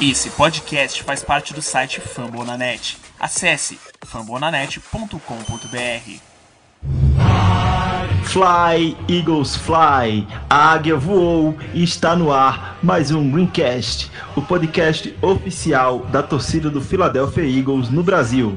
Esse podcast faz parte do site Fambonanet. Acesse fambonanet.com.br. Fly, Eagles Fly, a águia voou e está no ar mais um Greencast, o podcast oficial da torcida do Philadelphia Eagles no Brasil.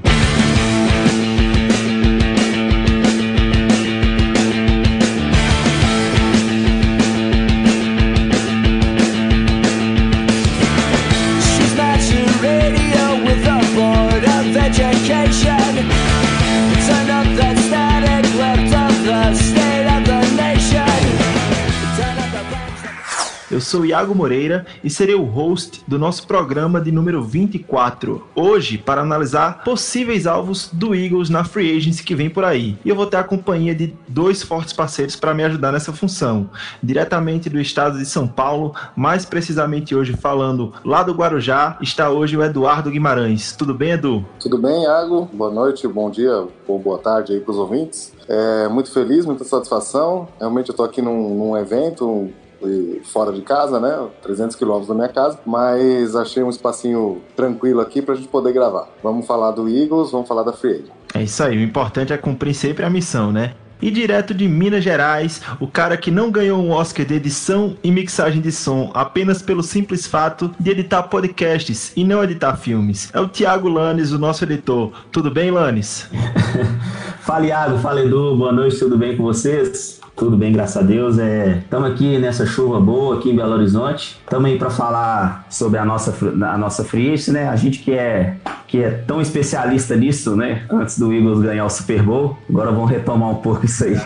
Sou Iago Moreira e serei o host do nosso programa de número 24. Hoje, para analisar possíveis alvos do Eagles na free agency que vem por aí. E eu vou ter a companhia de dois fortes parceiros para me ajudar nessa função. Diretamente do estado de São Paulo, mais precisamente hoje falando lá do Guarujá, está hoje o Eduardo Guimarães. Tudo bem, Edu? Tudo bem, Iago? Boa noite, bom dia ou boa tarde aí para os ouvintes. É, muito feliz, muita satisfação. Realmente eu estou aqui num, num evento e fora de casa, né? 300 quilômetros da minha casa, mas achei um espacinho tranquilo aqui para a gente poder gravar. Vamos falar do Eagles, vamos falar da Free Agent. É isso aí, o importante é cumprir sempre a missão, né? E direto de Minas Gerais, o cara que não ganhou um Oscar de edição e mixagem de som apenas pelo simples fato de editar podcasts e não editar filmes. É o Thiago Lanes, o nosso editor. Tudo bem, Lanes? Fala Iago, fala Edu, boa noite, tudo bem com vocês? Tudo bem, graças a Deus. Estamos aqui nessa chuva boa aqui em Belo Horizonte. Estamos aí para falar sobre a nossa, a nossa free agency, né? A gente que é, que é tão especialista nisso, né? Antes do Eagles ganhar o Super Bowl, agora vamos retomar um pouco isso aí.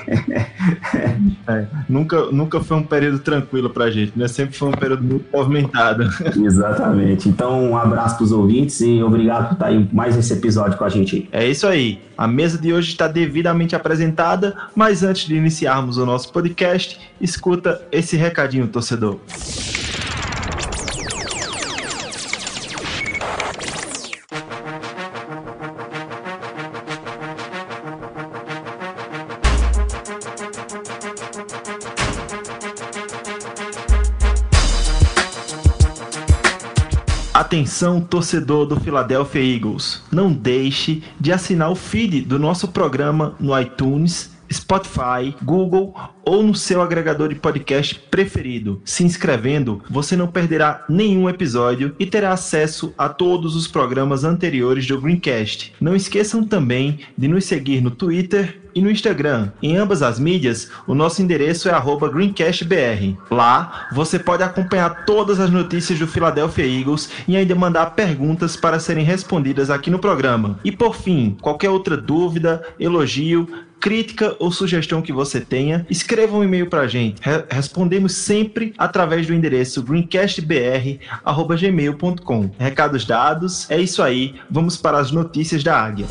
É, nunca, nunca foi um período tranquilo pra gente, né? Sempre foi um período muito movimentado. Exatamente. Então, um abraço para os ouvintes e obrigado por estar aí mais esse episódio com a gente. É isso aí. A mesa de hoje está devidamente apresentada, mas antes de iniciarmos o nosso podcast, escuta esse recadinho, torcedor. Atenção, torcedor do Philadelphia Eagles. Não deixe de assinar o feed do nosso programa no iTunes, Spotify, Google ou no seu agregador de podcast preferido. Se inscrevendo, você não perderá nenhum episódio e terá acesso a todos os programas anteriores do Greencast. Não esqueçam também de nos seguir no Twitter e no Instagram. Em ambas as mídias, o nosso endereço é greencastbr. Lá, você pode acompanhar todas as notícias do Philadelphia Eagles e ainda mandar perguntas para serem respondidas aqui no programa. E por fim, qualquer outra dúvida, elogio, crítica ou sugestão que você tenha, escreva um e-mail para a gente. Re- respondemos sempre através do endereço greencastbr@gmail.com. Recados dados, é isso aí. Vamos para as notícias da Águia.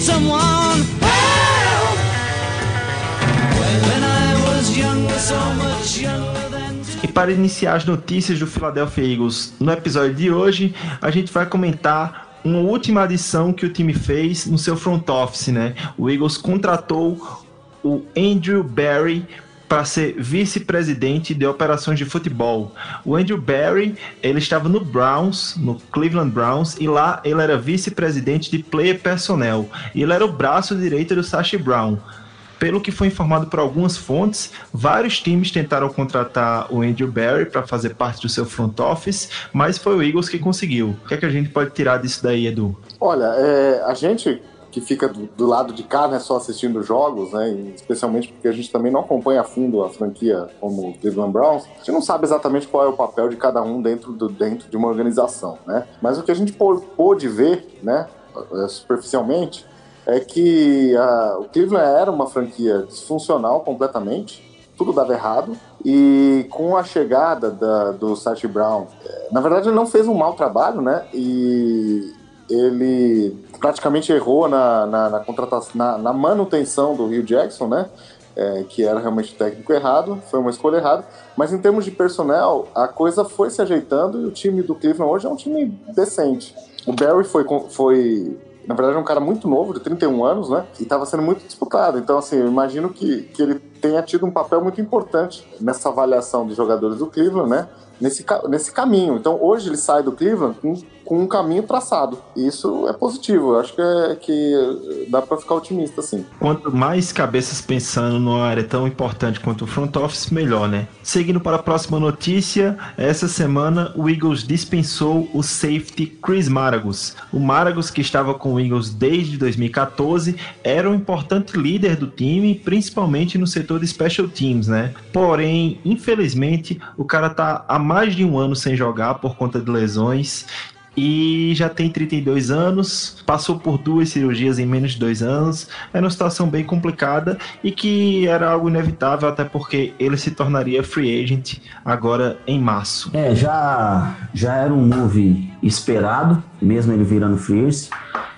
Need someone E para iniciar as notícias do Philadelphia Eagles no episódio de hoje, a gente vai comentar uma última adição que o time fez no seu front office, né? O Eagles contratou o Andrew Barry para ser vice-presidente de operações de futebol. O Andrew Barry, ele estava no Browns, no Cleveland Browns, e lá ele era vice-presidente de player personnel. Ele era o braço direito do Sashi Brown. Pelo que foi informado por algumas fontes, vários times tentaram contratar o Andrew Barry para fazer parte do seu front office, mas foi o Eagles que conseguiu. O que é que a gente pode tirar disso daí, Edu? Olha, é, a gente que fica do, do lado de cá, né, só assistindo jogos, né, especialmente porque a gente também não acompanha a fundo a franquia como o Cleveland Browns, a gente não sabe exatamente qual é o papel de cada um dentro, do, dentro de uma organização, né? Mas o que a gente pô- pôde ver, né, eh, superficialmente, é que a- o Cleveland era uma franquia disfuncional completamente, tudo dava errado, e com a chegada da- do Sachi Brown, eh, na verdade ele não fez um mau trabalho, né? E ele praticamente errou na, na, na contratação, na, na manutenção do Rio Jackson, né? é, que era realmente o técnico errado, foi uma escolha errada. Mas em termos de personnel, a coisa foi se ajeitando e o time do Cleveland hoje é um time decente. O Barry foi, foi na verdade, é um cara muito novo, de 31 anos, né? E estava sendo muito disputado. Então, assim, eu imagino que, que ele tenha tido um papel muito importante nessa avaliação dos jogadores do Cleveland, né? Nesse, nesse caminho. Então, hoje ele sai do Cleveland com com um caminho traçado. Isso é positivo. Acho que, é, que dá para ficar otimista, sim. Quanto mais cabeças pensando numa área tão importante quanto o front office, melhor, né? Seguindo para a próxima notícia, essa semana o Eagles dispensou o safety Chris Maragos. O Maragos, que estava com o Eagles desde 2014, era um importante líder do time, principalmente no setor de special teams, né? Porém, infelizmente, o cara tá há mais de um ano sem jogar por conta de lesões e já tem 32 anos, passou por duas cirurgias em menos de dois anos. Era uma situação bem complicada e que era algo inevitável, até porque ele se tornaria free agent agora em março. É, já, já era um move esperado, mesmo ele virando free agent.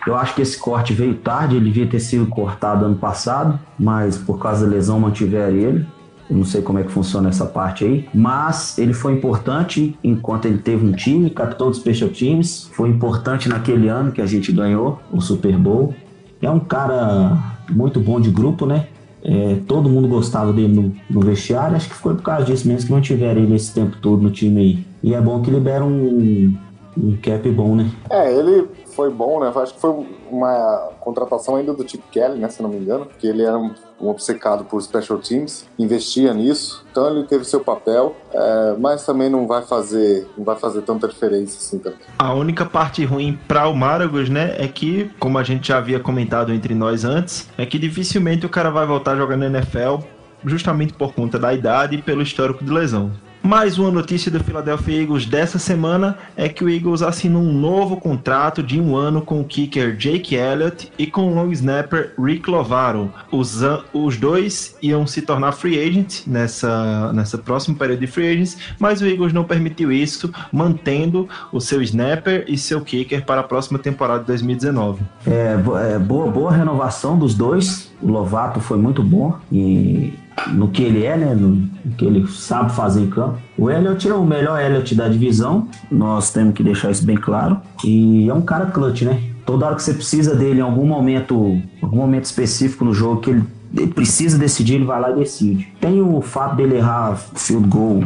Eu acho que esse corte veio tarde, ele devia ter sido cortado ano passado, mas por causa da lesão mantiveram ele. Eu não sei como é que funciona essa parte aí, mas ele foi importante enquanto ele teve um time, capitão dos Special Teams, foi importante naquele ano que a gente ganhou o Super Bowl. É um cara muito bom de grupo, né? É, todo mundo gostava dele no, no, vestiário, acho que foi por causa disso mesmo que mantiveram ele esse tempo todo no time aí. E é bom que libera um, um cap bom, né? É, ele foi bom, né? Acho que foi uma contratação ainda do Chip Kelly, né? Se não me engano, porque ele era um, obcecado por special teams, investia nisso, então ele teve seu papel, é, mas também não vai fazer, não vai fazer tanta diferença assim também. A única parte ruim para o Maragos, né, é que, como a gente já havia comentado entre nós antes, é que dificilmente o cara vai voltar jogando NFL justamente por conta da idade e pelo histórico de lesão. Mais uma notícia do Philadelphia Eagles dessa semana é que o Eagles assinou um novo contrato de um ano com o kicker Jake Elliott e com o long snapper Rick Lovaro. Os, os dois iam se tornar free agents nessa, nessa próxima período de free agents, mas o Eagles não permitiu isso, mantendo o seu snapper e seu kicker para a próxima temporada de 2019. É, é boa, boa renovação dos dois. O Lovato foi muito bom e no que ele é, né? No, que ele sabe fazer em campo. O Elliot é o melhor Elliot da divisão, nós temos que deixar isso bem claro. E é um cara clutch, né? Toda hora que você precisa dele em algum momento, algum momento específico no jogo que ele, ele precisa decidir, ele vai lá e decide. Tem o fato dele errar field goal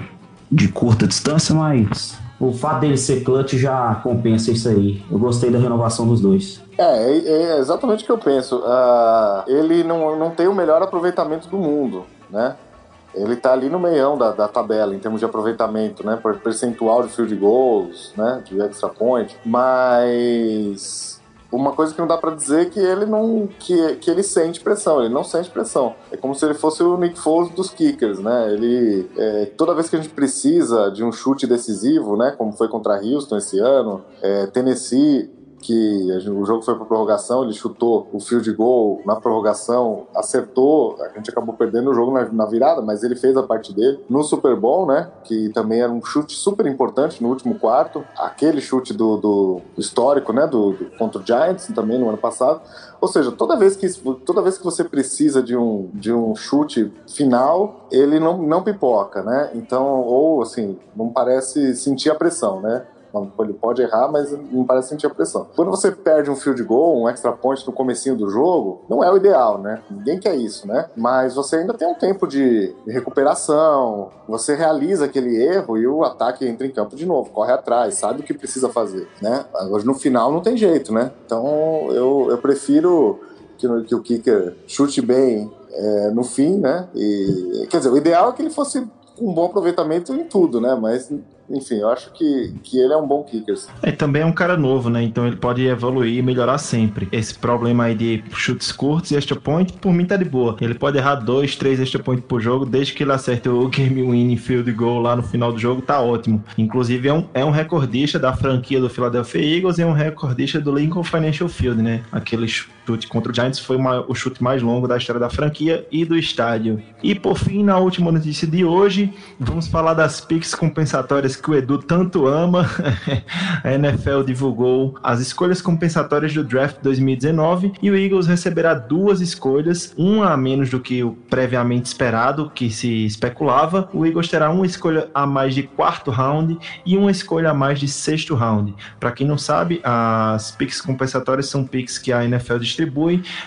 de curta distância, mas o fato dele ser clutch já compensa isso aí. Eu gostei da renovação dos dois. É, é, é exatamente o que eu penso. Uh, ele não, não tem o melhor aproveitamento do mundo né? Ele está ali no meião da, da, tabela em termos de aproveitamento, né? Por percentual de field goals, né? De extra point. Mas uma coisa que não dá para dizer é que ele não que, que ele sente pressão, ele não sente pressão. É como se ele fosse o Nick Foles dos kickers, né? Ele é, toda vez que a gente precisa de um chute decisivo, né? Como foi contra Houston esse ano, é, Tennessee que o jogo foi para prorrogação, ele chutou o field goal na prorrogação, acertou, a gente acabou perdendo o jogo na, na, virada, mas ele fez a parte dele. No Super Bowl, né, que também era um chute super importante no último quarto, aquele chute do, do histórico, né, do, do, contra o Giants também no ano passado. Ou seja, toda vez que, toda vez que você precisa de um, de um chute final, ele não, não pipoca, né? Então, ou assim, não parece sentir a pressão, né? Ele pode errar, mas não parece sentir a pressão. Quando você perde um field goal, um extra point no comecinho do jogo, não é o ideal, né? Ninguém quer isso, né? Mas você ainda tem um tempo de recuperação, você realiza aquele erro e o ataque entra em campo de novo, corre atrás, sabe o que precisa fazer, né? Agora no final não tem jeito, né? Então eu, eu prefiro que, que o kicker chute bem é, no fim, né? E, quer dizer, o ideal é que ele fosse um bom aproveitamento em tudo, né? Mas enfim, eu acho que, que ele é um bom kicker. É, também é um cara novo, né? Então ele pode evoluir e melhorar sempre. Esse problema aí de chutes curtos e extra point, por mim tá de boa. Ele pode errar dois, três extra point por jogo, desde que ele acerte o game winning field goal lá no final do jogo, tá ótimo. Inclusive é um, é um recordista da franquia do Philadelphia Eagles e é um recordista do Lincoln Financial Field, né? Aqueles chute contra o Giants foi uma, o chute mais longo da história da franquia e do estádio. E por fim, na última notícia de hoje, vamos falar das picks compensatórias que o Edu tanto ama. a NFL divulgou as escolhas compensatórias do draft 2019 e o Eagles receberá duas escolhas, uma a menos do que o previamente esperado, que se especulava. O Eagles terá uma escolha a mais de quarto round e uma escolha a mais de sexto round. Para quem não sabe, as picks compensatórias são picks que a NFL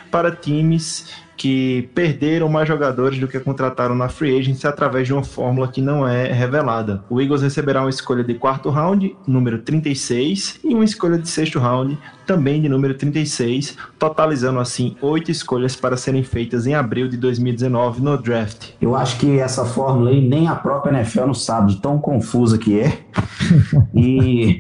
para times que perderam mais jogadores do que contrataram na free agency através de uma fórmula que não é revelada. O Eagles receberá uma escolha de quarto round, número 36, e uma escolha de sexto round, também de número 36, totalizando assim oito escolhas para serem feitas em abril de 2019 no draft. Eu acho que essa fórmula aí nem a própria NFL não sabe de tão confusa que é. e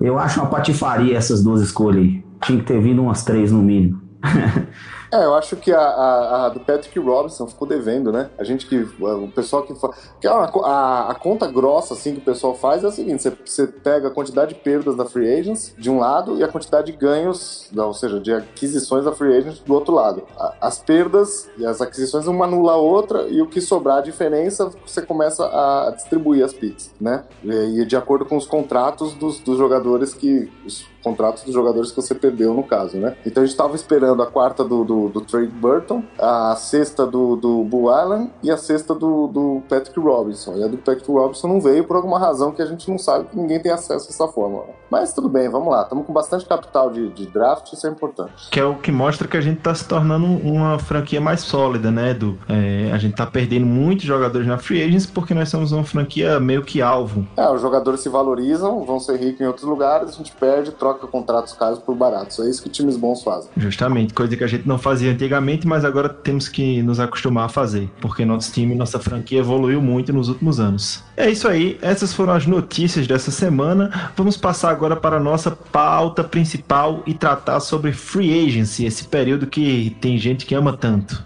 eu acho uma patifaria essas duas escolhas aí. Tinha que ter vindo umas três no mínimo. É, eu acho que a, a, a, do Patrick Robinson ficou devendo, né? A gente que. O pessoal que. que a, a, a, conta grossa, assim, que o pessoal faz é a seguinte: você, você pega a quantidade de perdas da Free Agents de um lado e a quantidade de ganhos, ou seja, de aquisições da Free Agents do outro lado. As perdas e as aquisições uma anula a outra e o que sobrar a diferença você começa a distribuir as picks, né? E, e de acordo com os contratos dos, dos jogadores que. Os contratos dos jogadores que você perdeu, no caso, né? Então a gente estava esperando a quarta do, do, do Trey Burton, a sexta do, do Bull Allen e a sexta do, do Patrick Robinson. E a do Patrick Robinson não veio por alguma razão que a gente não sabe, que ninguém tem acesso a essa fórmula. Mas tudo bem, vamos lá. Estamos com bastante capital de, de, draft, isso é importante. Que é o que mostra que a gente está se tornando uma franquia mais sólida, né, Edu? É, a gente está perdendo muitos jogadores na Free Agents porque nós somos uma franquia meio que alvo. É, os jogadores se valorizam, vão ser ricos em outros lugares, a gente perde, troca troca contratos caros por baratos. É isso que times bons fazem. Justamente, coisa que a gente não fazia antigamente, mas agora temos que nos acostumar a fazer, porque nosso time, nossa franquia evoluiu muito nos últimos anos. É isso aí, essas foram as notícias dessa semana. Vamos passar agora para a nossa pauta principal e tratar sobre free agency, esse período que tem gente que ama tanto.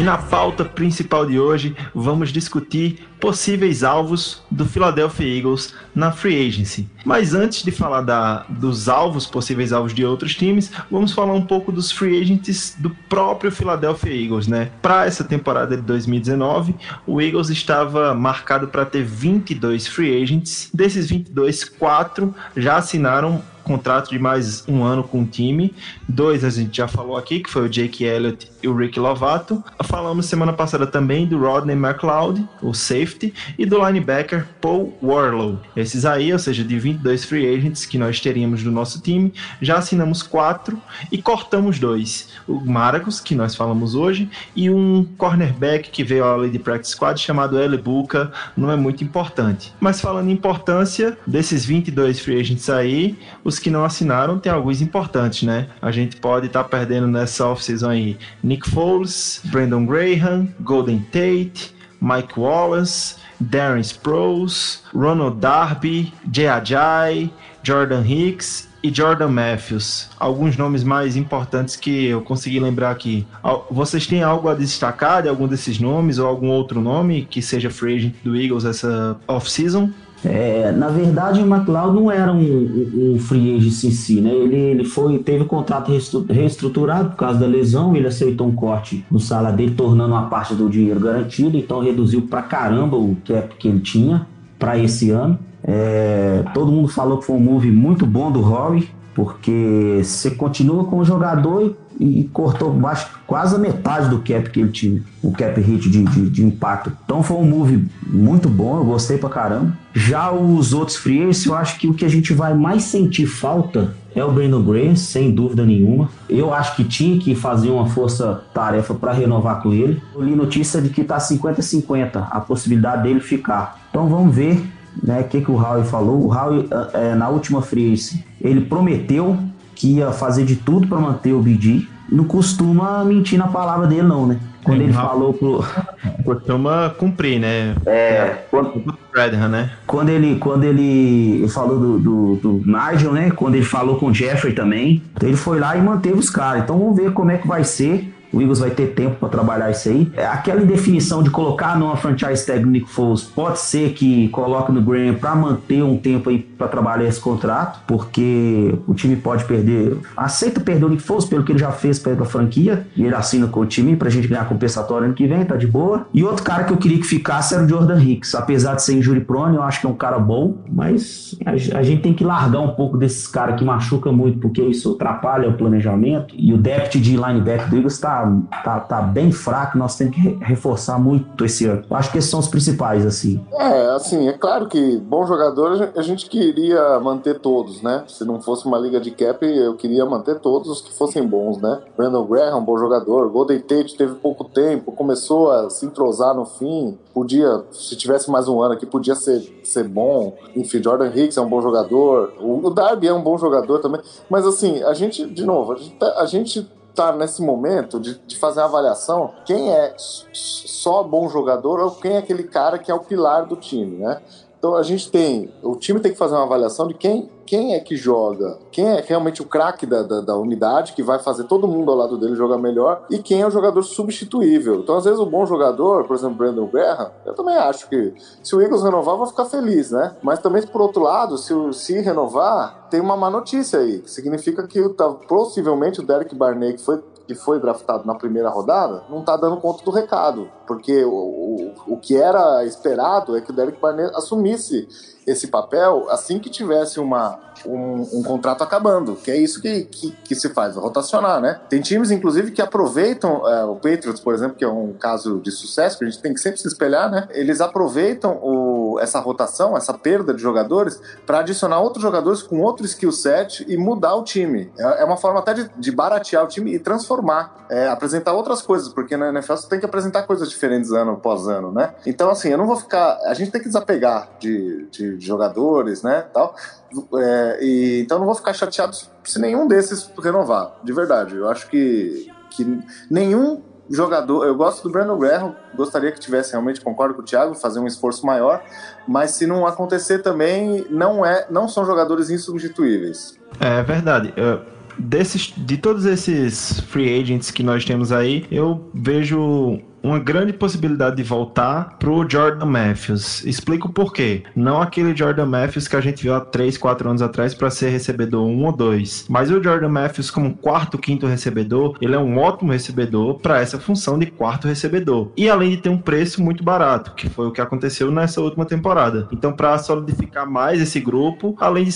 E na pauta principal de hoje, vamos discutir possíveis alvos do Philadelphia Eagles na free agency. Mas antes de falar da, dos alvos, possíveis alvos de outros times, vamos falar um pouco dos free agents do próprio Philadelphia Eagles, né? Para essa temporada de 2019, o Eagles estava marcado para ter 22 free agents. Desses 22, quatro já assinaram contrato de mais um ano com o time. Dois a gente já falou aqui, que foi o Jake Elliott e o Rick Lovato. Falamos semana passada também do Rodney McLeod, o safety, e do linebacker Paul Warlow. Esses aí, ou seja, de 22 free agents que nós teríamos no nosso time, já assinamos quatro e cortamos dois. O Marcos, que nós falamos hoje, e um cornerback que veio ao de Practice Squad chamado Eli Buka, não é muito importante. Mas falando em importância, desses 22 free agents aí, os que não assinaram tem alguns importantes, né? A gente pode estar tá perdendo nessa off-season aí Nick Foles, Brandon Graham, Golden Tate, Mike Wallace, Darren Sproles, Ronald Darby, Jay Jordan Hicks e Jordan Matthews. Alguns nomes mais importantes que eu consegui lembrar aqui. Vocês têm algo a destacar de algum desses nomes ou algum outro nome que seja free agent do Eagles essa off-season? É, na verdade, o McLeod não era um, um free agent em si, né? Ele, ele foi, teve o contrato reestruturado por causa da lesão, ele aceitou um corte no salário dele, tornando uma parte do dinheiro garantido, então reduziu pra caramba o cap que ele tinha para esse ano. É, todo mundo falou que foi um move muito bom do Rory, porque você continua com o jogador e, e cortou baixo, quase a metade do cap que ele tinha, o cap hit de, de, de, impacto. Então foi um move muito bom, eu gostei pra caramba. Já os outros free agents, eu acho que o que a gente vai mais sentir falta é o Brandon Gray, sem dúvida nenhuma. Eu acho que tinha que fazer uma força-tarefa para renovar com ele. Eu li notícia de que tá 50-50 a possibilidade dele ficar. Então vamos ver né, o que, que o Howie falou. O Howie, é, na última free ele prometeu que ia fazer de tudo para manter o BD. Não costuma mentir na palavra dele, não, né? Quando ele falou pro. Costuma cumprir, né? É. Quando, né? Quando ele, quando ele falou do, do, do Nigel, né? Quando ele falou com o Jeffrey também. Então ele foi lá e manteve os caras. Então vamos ver como é que vai ser. O Eagles vai ter tempo para trabalhar isso aí. É, aquela indefinição de colocar numa franchise tag Nick Foles pode ser que coloque no Graham para manter um tempo aí para trabalhar esse contrato, porque o time pode perder. Aceita perder o Nick Foles pelo que ele já fez para a franquia e ele assina com o time pra gente ganhar compensatório ano que vem, tá de boa. E outro cara que eu queria que ficasse era o Jordan Hicks, apesar de ser injury prone, eu acho que é um cara bom, mas a, a gente tem que largar um pouco desses caras que machuca muito, porque isso atrapalha o planejamento e o depth de linebacker do Eagles tá tá, bem fraco, nós temos que reforçar muito esse ano. Acho que esses são os principais, assim. É, assim, é claro que bom jogador a gente queria manter todos, né? Se não fosse uma liga de cap, eu queria manter todos os que fossem bons, né? Brandon Graham, bom jogador. Golden Tate teve pouco tempo, começou a se entrosar no fim. Podia, se tivesse mais um ano aqui, podia ser, ser bom. Enfim, Jordan Hicks é um bom jogador. O Darby é um bom jogador também. Mas assim, a gente, de novo, a gente, tá, a gente tá nesse momento de, de fazer a avaliação quem é só bom jogador ou quem é aquele cara que é o pilar do time, né? Então a gente tem, o time tem que fazer uma avaliação de quem, quem é que joga, quem é realmente o craque da, da, da, unidade, que vai fazer todo mundo ao lado dele jogar melhor, e quem é o jogador substituível. Então, às vezes, o bom jogador, por exemplo, Brandon Guerra, eu também acho que se o Eagles renovar, eu vou ficar feliz, né? Mas também, por outro lado, se, se renovar, tem uma má notícia aí, que significa que tá, possivelmente o Derek Barney, que foi que foi draftado na primeira rodada não está dando conta do recado, porque o, o, o que era esperado é que o Derek Barnett assumisse esse papel assim que tivesse uma, um, um contrato acabando, que é isso que, que, que, se faz, rotacionar, né? Tem times, inclusive, que aproveitam, é, o Patriots, por exemplo, que é um caso de sucesso, que a gente tem que sempre se espelhar, né? Eles aproveitam o, essa rotação, essa perda de jogadores, para adicionar outros jogadores com outro skill set e mudar o time. É, é uma forma até de, de, baratear o time e transformar, é, apresentar outras coisas, porque na NFL você tem que apresentar coisas diferentes ano após ano, né? Então, assim, eu não vou ficar. A gente tem que desapegar de, de de jogadores, né, tal. É, e, então não vou ficar chateado se nenhum desses renovar, de verdade. Eu acho que, que nenhum jogador. Eu gosto do Brandon Graham, gostaria que tivesse realmente, concordo com o Thiago, fazer um esforço maior, mas se não acontecer também, não é, não são jogadores insubstituíveis. É verdade. Eu, desses, de todos esses free agents que nós temos aí, eu vejo uma grande possibilidade de voltar pro Jordan Matthews. Explico por quê. Não aquele Jordan Matthews que a gente viu há 3, 4 anos atrás para ser recebedor 1 ou 2, mas o Jordan Matthews como quarto, quinto recebedor, ele é um ótimo recebedor para essa função de quarto recebedor. E além de ter um preço muito barato, que foi o que aconteceu nessa última temporada. Então, para solidificar mais esse grupo, além de,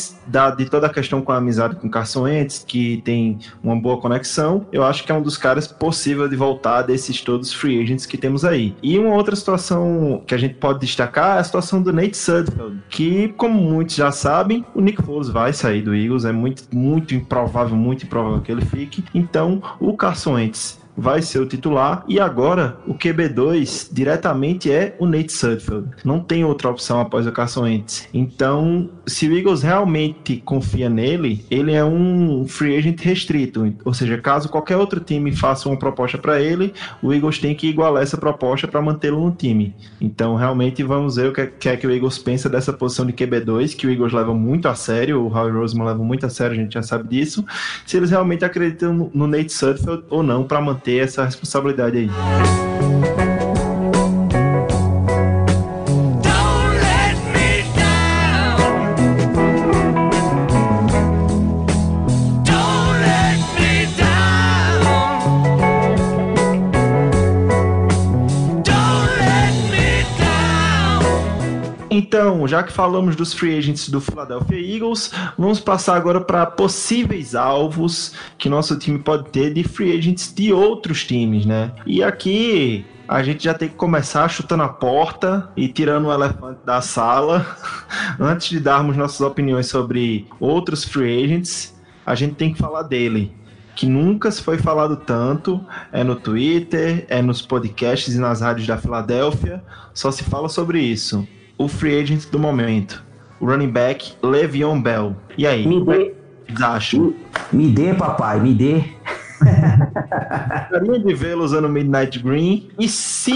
de toda a questão com a amizade com Carson Wentz, que tem uma boa conexão, eu acho que é um dos caras possível de voltar desses todos free agents que temos aí. E uma outra situação que a gente pode destacar é a situação do Nate Sudfeld, que, como muitos já sabem, o Nick Foles vai sair do Eagles, é muito, muito improvável, muito improvável que ele fique. Então, o Carson Wentz vai ser o titular. E agora, o QB2 diretamente é o Nate Sudfeld. Não tem outra opção após o Carson Wentz. Então, se o Eagles realmente confia nele, ele é um free agent restrito. Ou seja, caso qualquer outro time faça uma proposta para ele, o Eagles tem que igualar essa proposta para mantê-lo no time. Então, realmente, vamos ver o que é que o Eagles pensa dessa posição de QB2, que o Eagles leva muito a sério, o Howie Roseman leva muito a sério, a gente já sabe disso. Se eles realmente acreditam no Nate Sudfeld ou não para manter ter essa responsabilidade aí. Então, já que falamos dos free agents do Philadelphia Eagles, vamos passar agora para possíveis alvos que nosso time pode ter de free agents de outros times, né? E aqui a gente já tem que começar chutando a porta e tirando o elefante da sala. Antes de darmos nossas opiniões sobre outros free agents, a gente tem que falar dele, que nunca se foi falado tanto, é no Twitter, é nos podcasts e nas rádios da Filadélfia, só se fala sobre isso o free agent do momento, o running back Le'Veon Bell. E aí? Me dê. Acho. Me dê, papai, me dê. Gostaria de vê-lo usando Midnight Green. E se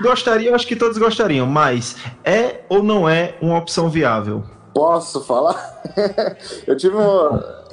gostaria, eu acho que todos gostariam, mas é ou não é uma opção viável? Posso falar? eu tive uma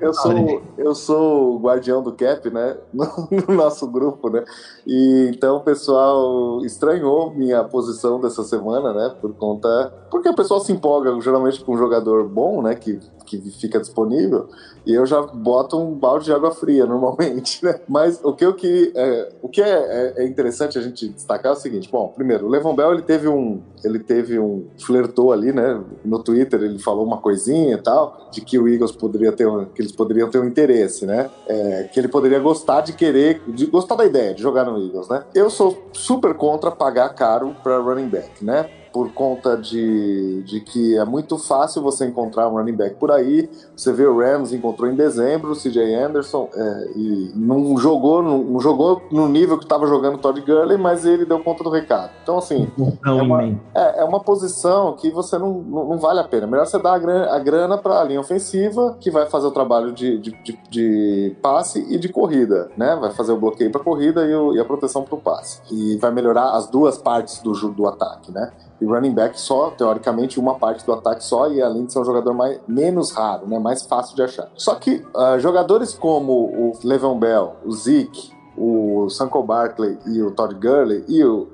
eu sou, eu sou o guardião do cap, né? No, no, nosso grupo, né? E então o pessoal estranhou minha posição dessa semana, né? Por conta. Porque o pessoal se empolga geralmente com um jogador bom, né? Que, que fica disponível. E eu já boto um balde de água fria normalmente, né? Mas o que eu que é, o que é, é, é, interessante a gente destacar é o seguinte: bom, primeiro, o Levon Bell ele teve um ele teve um flertou ali, né? No Twitter ele falou uma coisinha e tal de que o Eagles poderia ter um, que eles poderiam ter um interesse, né? É, que ele poderia gostar de querer de gostar da ideia de jogar no Eagles, né? Eu sou super contra pagar caro para running back, né? Por conta de, de que é muito fácil você encontrar um running back por aí. Você vê o Rams encontrou em dezembro o CJ Anderson é, e não jogou, não, não, jogou no nível que estava jogando o Todd Gurley, mas ele deu conta do recado. Então, assim, é uma, é, é uma posição que você não, não, não, vale a pena. Melhor você dar a grana, a grana para a linha ofensiva, que vai fazer o trabalho de, de, de, de, passe e de corrida, né? Vai fazer o bloqueio para corrida e, o, e a proteção para o passe. E vai melhorar as duas partes do, do ataque, né? E running back só, teoricamente, uma parte do ataque só, e além de ser um jogador mais, menos raro, né, mais fácil de achar. Só que uh, jogadores como o Le'Veon Bell, o Zeke, o Sanko Barkley e o Todd Gurley e o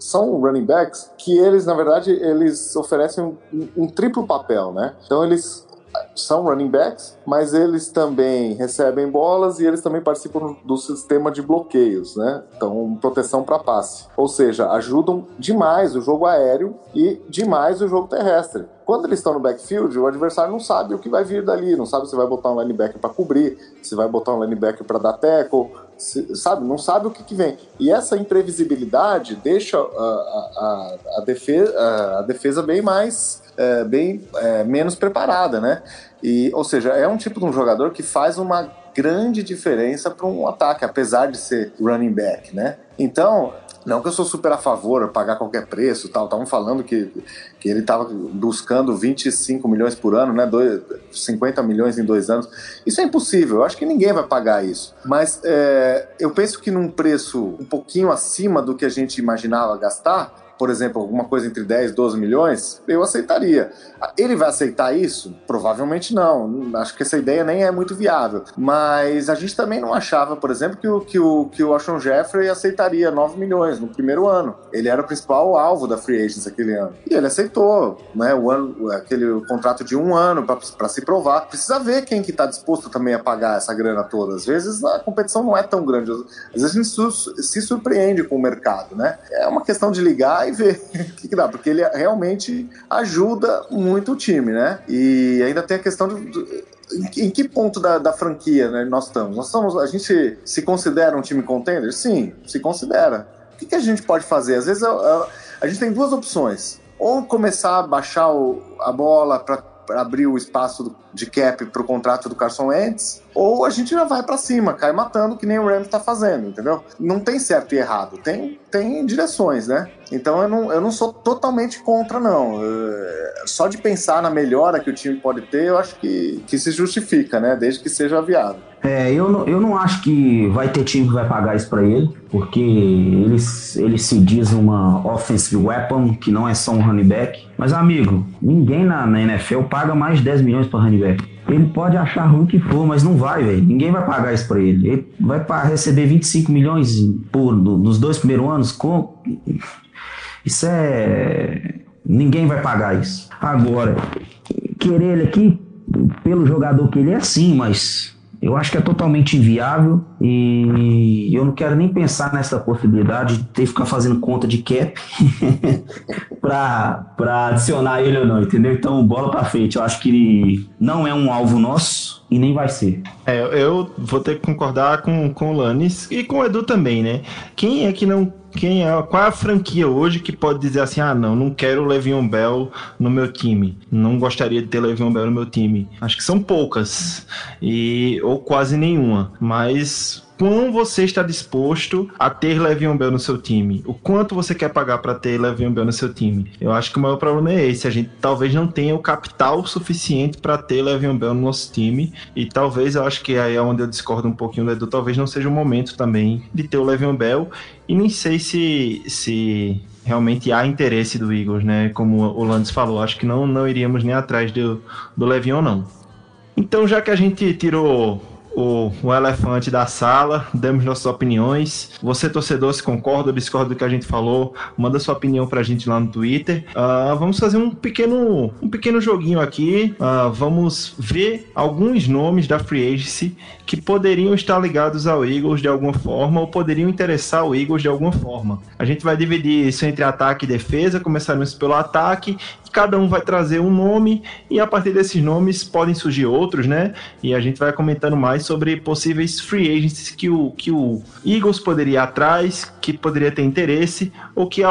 são running backs que eles, na verdade, eles oferecem um, um triplo papel, né? Então eles são running backs, mas eles também recebem bolas e eles também participam do sistema de bloqueios, né? Então, proteção para passe. Ou seja, ajudam demais o jogo aéreo e demais o jogo terrestre. Quando eles estão no backfield, o adversário não sabe o que vai vir dali, não sabe se vai botar um linebacker para cobrir, se vai botar um linebacker para dar tackle, sabe? Não sabe o que, que, vem. E essa imprevisibilidade deixa a, a, a, defesa, a defesa bem mais é, bem é, menos preparada, né? E, ou seja, é um tipo de um jogador que faz uma grande diferença para um ataque, apesar de ser running back, né? Então, não que eu sou super a favor, pagar qualquer preço tal. Estavam falando que, que ele estava buscando 25 milhões por ano, né? Dois, 50 milhões em dois anos. Isso é impossível. Eu acho que ninguém vai pagar isso. Mas é, eu penso que num preço um pouquinho acima do que a gente imaginava gastar, por exemplo, alguma coisa entre 10 e 12 milhões, eu aceitaria. Ele vai aceitar isso? Provavelmente não. Acho que essa ideia nem é muito viável. Mas a gente também não achava, por exemplo, que o, que o, que o Ashon Jeffrey aceitaria 9 milhões no primeiro ano. Ele era o principal alvo da Free Agents aquele ano. E ele aceitou, né? O ano, aquele contrato de um ano para se provar. Precisa ver quem que está disposto também a pagar essa grana toda. Às vezes a competição não é tão grande. Às vezes a gente se surpreende com o mercado, né? É uma questão de ligar e ver o que, que, dá, porque ele realmente ajuda muito o time, né? E ainda tem a questão de, em que ponto da, da, franquia né, nós estamos? Nós estamos. A gente se considera um time contender? Sim, se considera. O que, que a gente pode fazer? Às vezes a, a, a, gente tem duas opções. Ou começar a baixar o, a bola para abrir o espaço de cap para o contrato do Carson Wentz, ou a gente já vai para cima, cai matando, que nem o Rams está fazendo, entendeu? Não tem certo e errado, tem, tem direções, né? Então eu não, eu não sou totalmente contra, não. só de pensar na melhora que o time pode ter, eu acho que, que se justifica, né? Desde que seja viável. É, eu não, eu não acho que vai ter time que vai pagar isso para ele, porque ele, ele se diz uma offensive weapon, que não é só um running back. Mas, amigo, ninguém na, na NFL paga mais de 10 milhões para running back. Ele pode achar ruim que for, mas não vai, velho. Ninguém vai pagar isso para ele. Ele vai para receber 25 milhões por, nos dois primeiros anos. Com... Isso é. Ninguém vai pagar isso. Agora, querer ele aqui, pelo jogador que ele é, sim, mas eu acho que é totalmente inviável e eu não quero nem pensar nessa possibilidade de ter que ficar fazendo conta de cap para adicionar ele ou não, entendeu? Então, bola para frente. Eu acho que ele não é um alvo nosso e nem vai ser. É, eu vou ter que concordar com, com o Lannis e com o Edu também, né? Quem é que não quem é, qual é a franquia hoje que pode dizer assim, ah, não, não quero o Le'Veon Bell no meu time, não gostaria de ter Le'Veon Bell no meu time. Acho que são poucas e ou quase nenhuma, mas quão você está disposto a ter Le'Veon Bell no seu time, o quanto você quer pagar para ter Le'Veon Bell no seu time. Eu acho que o maior problema é esse, a gente talvez não tenha o capital suficiente para ter Le'Veon Bell no nosso time e talvez eu acho que aí é onde eu discordo um pouquinho do Edu, talvez não seja o momento também de ter o Le'Veon Bell e nem sei se se realmente há interesse do Eagles, né? Como o Landes falou, acho que não, não iríamos nem atrás do, do Le'Veon, não. Então, já que a gente tirou o, o elefante da sala, demos nossas opiniões. Você, torcedor, se concorda ou discorda do que a gente falou, manda sua opinião pra gente lá no Twitter. Uh, vamos fazer um pequeno, um pequeno joguinho aqui. Uh, vamos ver alguns nomes da Free Agency que poderiam estar ligados ao Eagles de alguma forma ou poderiam interessar o Eagles de alguma forma. A gente vai dividir isso entre ataque e defesa, começaremos pelo ataque cada um vai trazer um nome e a partir desses nomes podem surgir outros, né? E a gente vai comentando mais sobre possíveis free agents que o, que o Eagles poderia ir atrás, que poderia ter interesse ou que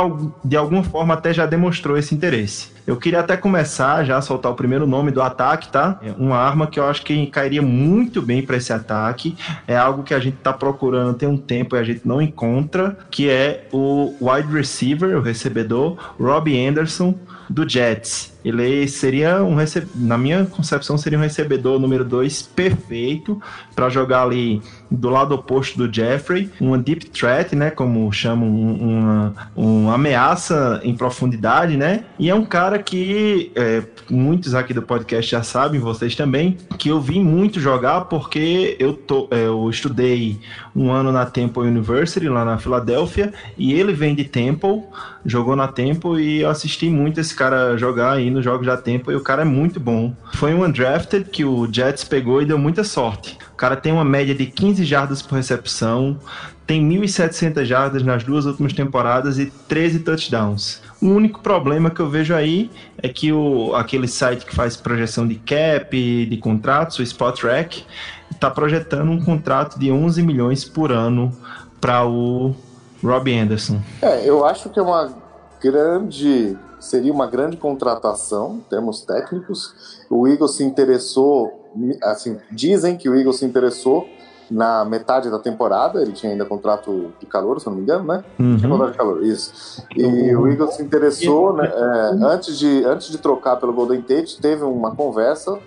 de alguma forma até já demonstrou esse interesse. Eu queria até começar já a soltar o primeiro nome do ataque, tá? É uma arma que eu acho que cairia muito bem para esse ataque. É algo que a gente tá procurando tem um tempo e a gente não encontra, que é o wide receiver, o recebedor, Robbie Anderson do Jets. Ele seria um na minha concepção seria um recebedor número 2 perfeito para jogar ali do lado oposto do Jeffrey, uma deep threat, né, como chamam uma, uma ameaça em profundidade, né? E é um cara que é, muitos aqui do podcast já sabem, vocês também, que eu vi muito jogar porque eu tô, é, eu estudei um ano na Temple University lá na Filadélfia e ele vem de Temple, jogou na Temple e eu assisti muito esse cara jogar aí nos jogos da Temple e o cara é muito bom. Foi um undrafted que o Jets pegou e deu muita sorte. O cara tem uma média de 15 jardas por recepção, tem 1.700 jardas nas duas últimas temporadas e 13 touchdowns. O único problema que eu vejo aí é que o, aquele site que faz projeção de cap, de contratos, o Spotrack, está projetando um contrato de 11 milhões por ano para o Robbie Anderson. É, eu acho que é uma grande seria uma grande contratação em termos técnicos. O Eagles se interessou, assim, dizem que o Eagles se interessou na metade da temporada, ele tinha ainda contrato de calor, se não me engano, né? Uhum. Tinha contrato de calor, isso. E o Eagles se interessou, né, é, antes, de, antes de trocar pelo Golden Tate, teve uma conversa,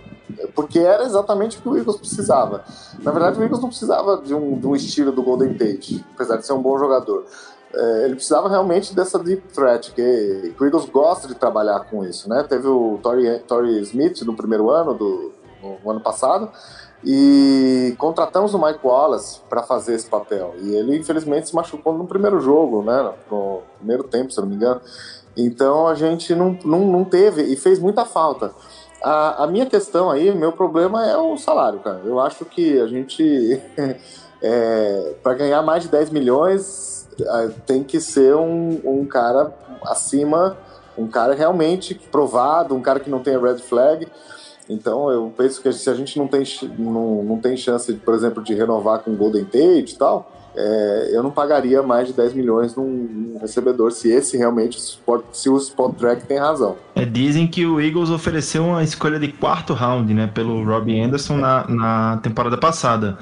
porque era exatamente o que o Eagles precisava. Na verdade, o Eagles não precisava de um, de um estilo do Golden Tate, apesar de ser um bom jogador. É, ele precisava realmente dessa deep threat, que, o Eagles gosta de trabalhar com isso, né? Teve o Torrey, Torrey Smith no primeiro ano, do, no ano passado, e contratamos o Mike Wallace para fazer esse papel. E ele, infelizmente, se machucou no primeiro jogo, né? No primeiro tempo, se não me engano. Então a gente não, não, não teve e fez muita falta. A, a minha questão aí, meu problema é o salário, cara. Eu acho que a gente, é, para ganhar mais de 10 milhões, tem que ser um, um cara acima, um cara realmente provado, um cara que não tenha red flag. Então eu penso que se a gente não tem, não, não tem chance, por exemplo, de renovar com Golden Tate e tal, é, eu não pagaria mais de 10 milhões num, num recebedor se esse realmente, se o Spot Track tem razão. É, dizem que o Eagles ofereceu uma escolha de quarto round né, pelo Robbie Anderson na, na temporada passada.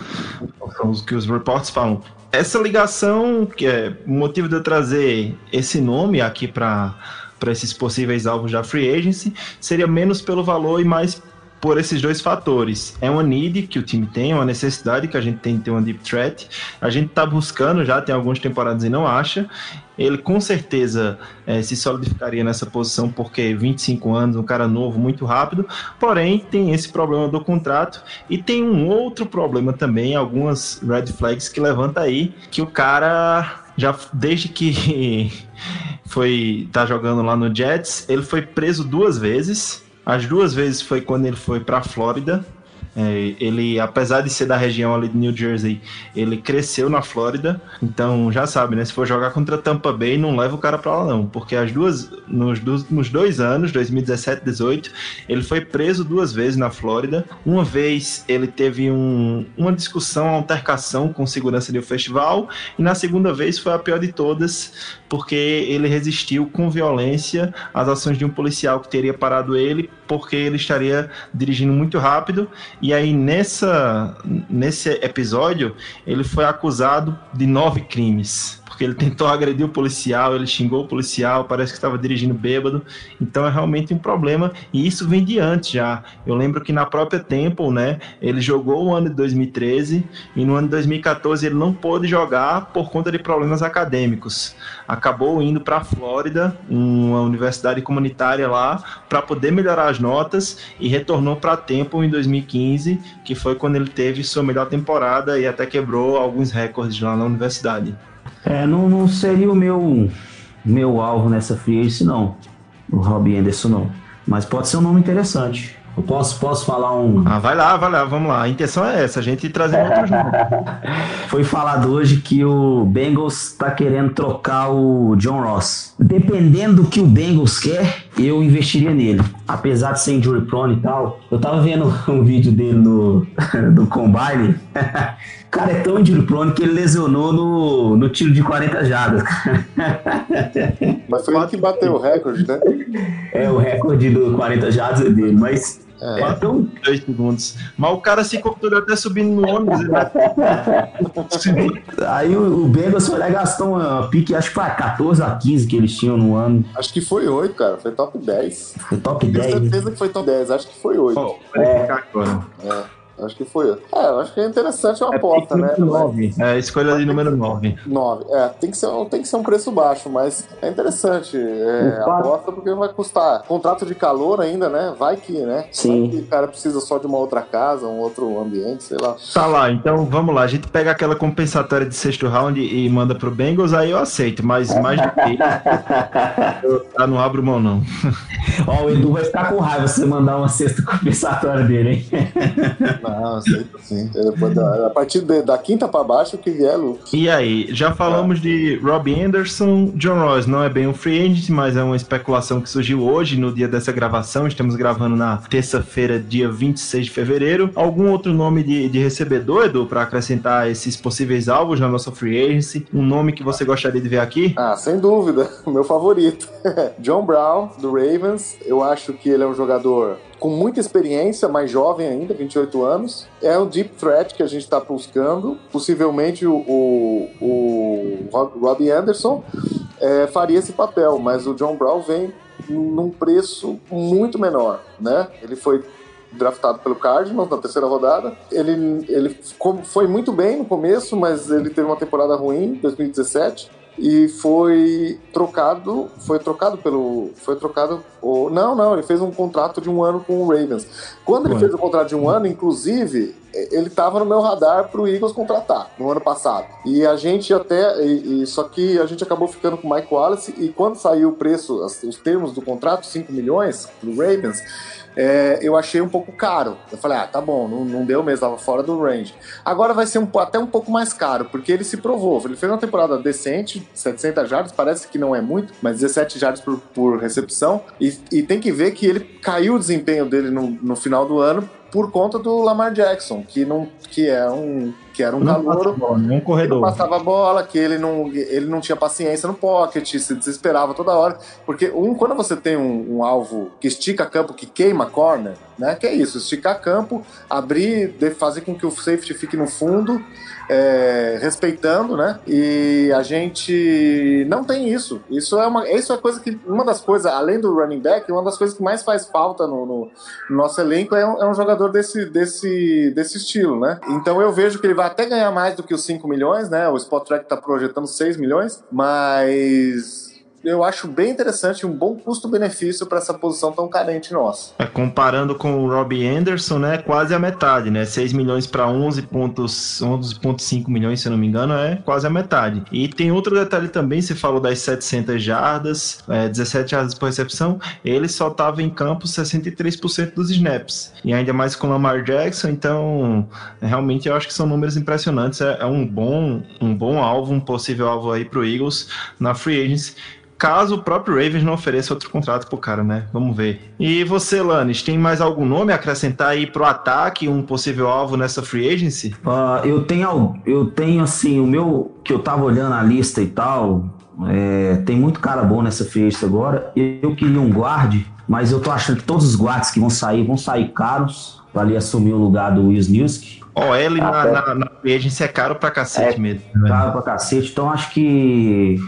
São os que os reports falam. Essa ligação, que é o motivo de eu trazer esse nome aqui para para esses possíveis alvos da free agency seria menos pelo valor e mais por esses dois fatores. É uma need que o time tem, é uma necessidade que a gente tem de ter uma deep threat. A gente está buscando já, tem algumas temporadas e não acha. Ele com certeza é, se solidificaria nessa posição porque 25 anos, um cara novo, muito rápido. Porém, tem esse problema do contrato e tem um outro problema também, algumas red flags que levanta aí, que o cara já desde que foi tá jogando lá no Jets, ele foi preso duas vezes as duas vezes foi quando ele foi para a Flórida é, ele, apesar de ser da região ali de New Jersey, ele cresceu na Flórida. Então, já sabe, né? Se for jogar contra Tampa Bay, não leva o cara para lá, não. Porque as duas, nos, nos dois anos, 2017 e 2018, ele foi preso duas vezes na Flórida. Uma vez ele teve um, uma discussão, uma altercação com segurança de um festival. E na segunda vez foi a pior de todas, porque ele resistiu com violência às ações de um policial que teria parado ele, porque ele estaria dirigindo muito rápido e aí, nessa, nesse episódio, ele foi acusado de nove crimes. Porque ele tentou agredir o policial, ele xingou o policial, parece que estava dirigindo bêbado. Então é realmente um problema e isso vem de antes já. Eu lembro que na própria Temple, né, ele jogou o ano de 2013 e no ano de 2014 ele não pôde jogar por conta de problemas acadêmicos. Acabou indo para a Flórida, uma universidade comunitária lá, para poder melhorar as notas e retornou para a Temple em 2015, que foi quando ele teve sua melhor temporada e até quebrou alguns recordes lá na universidade. É, não, não seria o meu, meu alvo nessa free agency, não. O Robbie Anderson, não. Mas pode ser um nome interessante. Eu posso, posso falar um. Ah, vai lá, vai lá, vamos lá. A intenção é essa, a gente trazer outros nomes. Foi falado hoje que o Bengals está querendo trocar o John Ross. Dependendo do que o Bengals quer, eu investiria nele. Apesar de ser injury prone e tal, eu tava vendo um vídeo dele no, no Combine. O cara é tão injury prone que ele lesionou no, no tiro de 40 jardas. Mas foi ele que bateu o recorde, né? É o recorde do 40 jardas é dele, mas É. Quatro, dois segundos. Mas o cara se confundiu até subindo no ônibus. Vai... Aí o, o Bengals foi lá e gastou uma pique, acho que foi a 14 a 15 que eles tinham no ano. Acho que foi 8, cara. Foi top 10. Foi top Tenho 10. né? certeza que foi top 10. Acho que foi 8. Ó, verificar agora. É. Acho que foi 8. É, eu acho que é interessante uma aposta, né? É, escolha de número 9. 9. É, tem que, ser, um- tem que ser um preço baixo, mas é interessante. É, Claro. aposta porque vai custar. Contrato de calor ainda, né? Vai que, né? Sim. Vai que o cara precisa só de uma outra casa, um outro ambiente, sei lá. Tá lá, então vamos lá. A gente pega aquela compensatória de sexto round e manda pro Bengals, aí eu aceito, mas mais do que eu tá, não abro mão, não. Ó, o Edu vai ficar com raiva se você mandar uma cesta compensatória dele, hein? Não, aceito sim. É, Depois da- a partir de- da quinta pra baixo, o que vier, Lu. E aí, já falamos de Robbie Anderson, John Ross não é bem um free agent, mas é uma especulação que surgiu hoje, no dia dessa gravação. Estamos gravando na terça-feira, dia 26 de fevereiro. Algum outro nome de, de recebedor, Edu, para acrescentar esses possíveis alvos na nossa free agency? Um nome que você gostaria de ver aqui? Ah, sem dúvida, o meu favorito. John Brown, do Ravens. Eu acho que ele é um jogador com muita experiência, mais jovem ainda, 28 anos. É um deep threat que a gente está buscando. Possivelmente o, o, o Rob- Robbie Anderson é, faria esse papel, mas o John Brown vem num preço muito menor, né? Ele foi draftado pelo Cardinals na terceira rodada. Ele, ele foi muito bem no começo, mas ele teve uma temporada ruim em 2017 e foi trocado, foi trocado pelo, foi trocado, o, não, não, ele fez um contrato de um ano com o Ravens. Quando ele fez o contrato de um ano, inclusive, eh, ele estava no meu radar para o Eagles contratar no ano passado. E a gente até, e, e- só que a gente acabou ficando com o Mike Wallace e quando saiu o preço, os termos do contrato, 5 milhões pro Ravens, é, eu achei um pouco caro. Eu falei, ah, tá bom, não, não deu mesmo, tava fora do range. Agora vai ser um até um pouco mais caro, porque ele se provou. Ele fez uma temporada decente, 700 jardas, parece que não é muito, mas 17 jardas por, por recepção. E, e tem que ver que ele caiu o desempenho dele no, no final do ano por conta do Lamar Jackson, que, não, que, é um, que era um Não bola, né? Um não corredor. passava a bola, que ele não, ele não tinha paciência no pocket, se desesperava toda hora. Porque um, quando você tem um, um alvo que estica campo, que queima corner, né? Que é isso, esticar campo, abrir, fazer com que o safety fique no fundo, é, respeitando, né? E a gente não tem isso. Isso é uma, isso é coisa que uma das coisas, além do running back, uma das coisas que mais faz falta no, no- no nosso elenco é um, é um jogador desse, desse, desse estilo, né? Então eu vejo que ele vai até ganhar mais do que os 5 milhões, né? O Spot Track tá projetando 6 milhões, mas eu acho bem interessante, um bom custo-benefício para essa posição tão carente nossa. É, comparando com o Robbie Anderson, né, quase a metade, né? 6 milhões para 11 pontos, 11.5 milhões, se eu não me engano, é quase a metade. E tem outro detalhe também, você falou das 700 jardas, é, 17 jardas por recepção, ele só estava em campo 63% dos snaps. E ainda mais com o Lamar Jackson, então realmente eu acho que são números impressionantes. É, é um bom um bom alvo, um possível alvo aí pro Eagles na free agency caso o próprio Ravens não ofereça outro contrato pro cara, né? Vamos ver. E você, Lannis, tem mais algum nome a acrescentar aí pro ataque, um possível alvo nessa free agency? Ah, eu tenho, eu tenho assim, o meu que eu tava olhando a lista e tal, é, tem muito cara bom nessa free agency agora. Eu, queria um guarde mas eu tô achando que todos os guards que vão sair vão sair caros para ali assumir o lugar do Nilsky. Ó, ele na, na, na free agency é caro pra cacete É, mesmo. Caro pra cacete, então acho que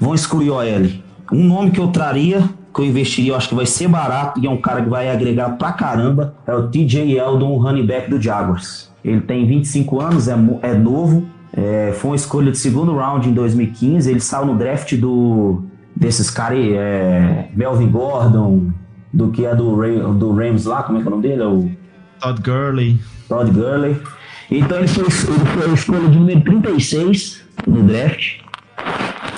vão excluir o OL. Um nome que eu traria, que eu investiria, eu acho que vai ser barato e é um cara que vai agregar pra caramba, é o TJ Eldon, o running back do Jaguars. Ele tem 25 anos, é, é novo, é, foi uma escolha de segundo round em 2015, ele saiu no draft do desses caras aí, é, Melvin Gordon, do que é do, Ra- do Rams lá, como é que é o nome dele? É o Todd Gurley. Todd Gurley. Então ele foi, ele foi a escolha de número 36 no draft.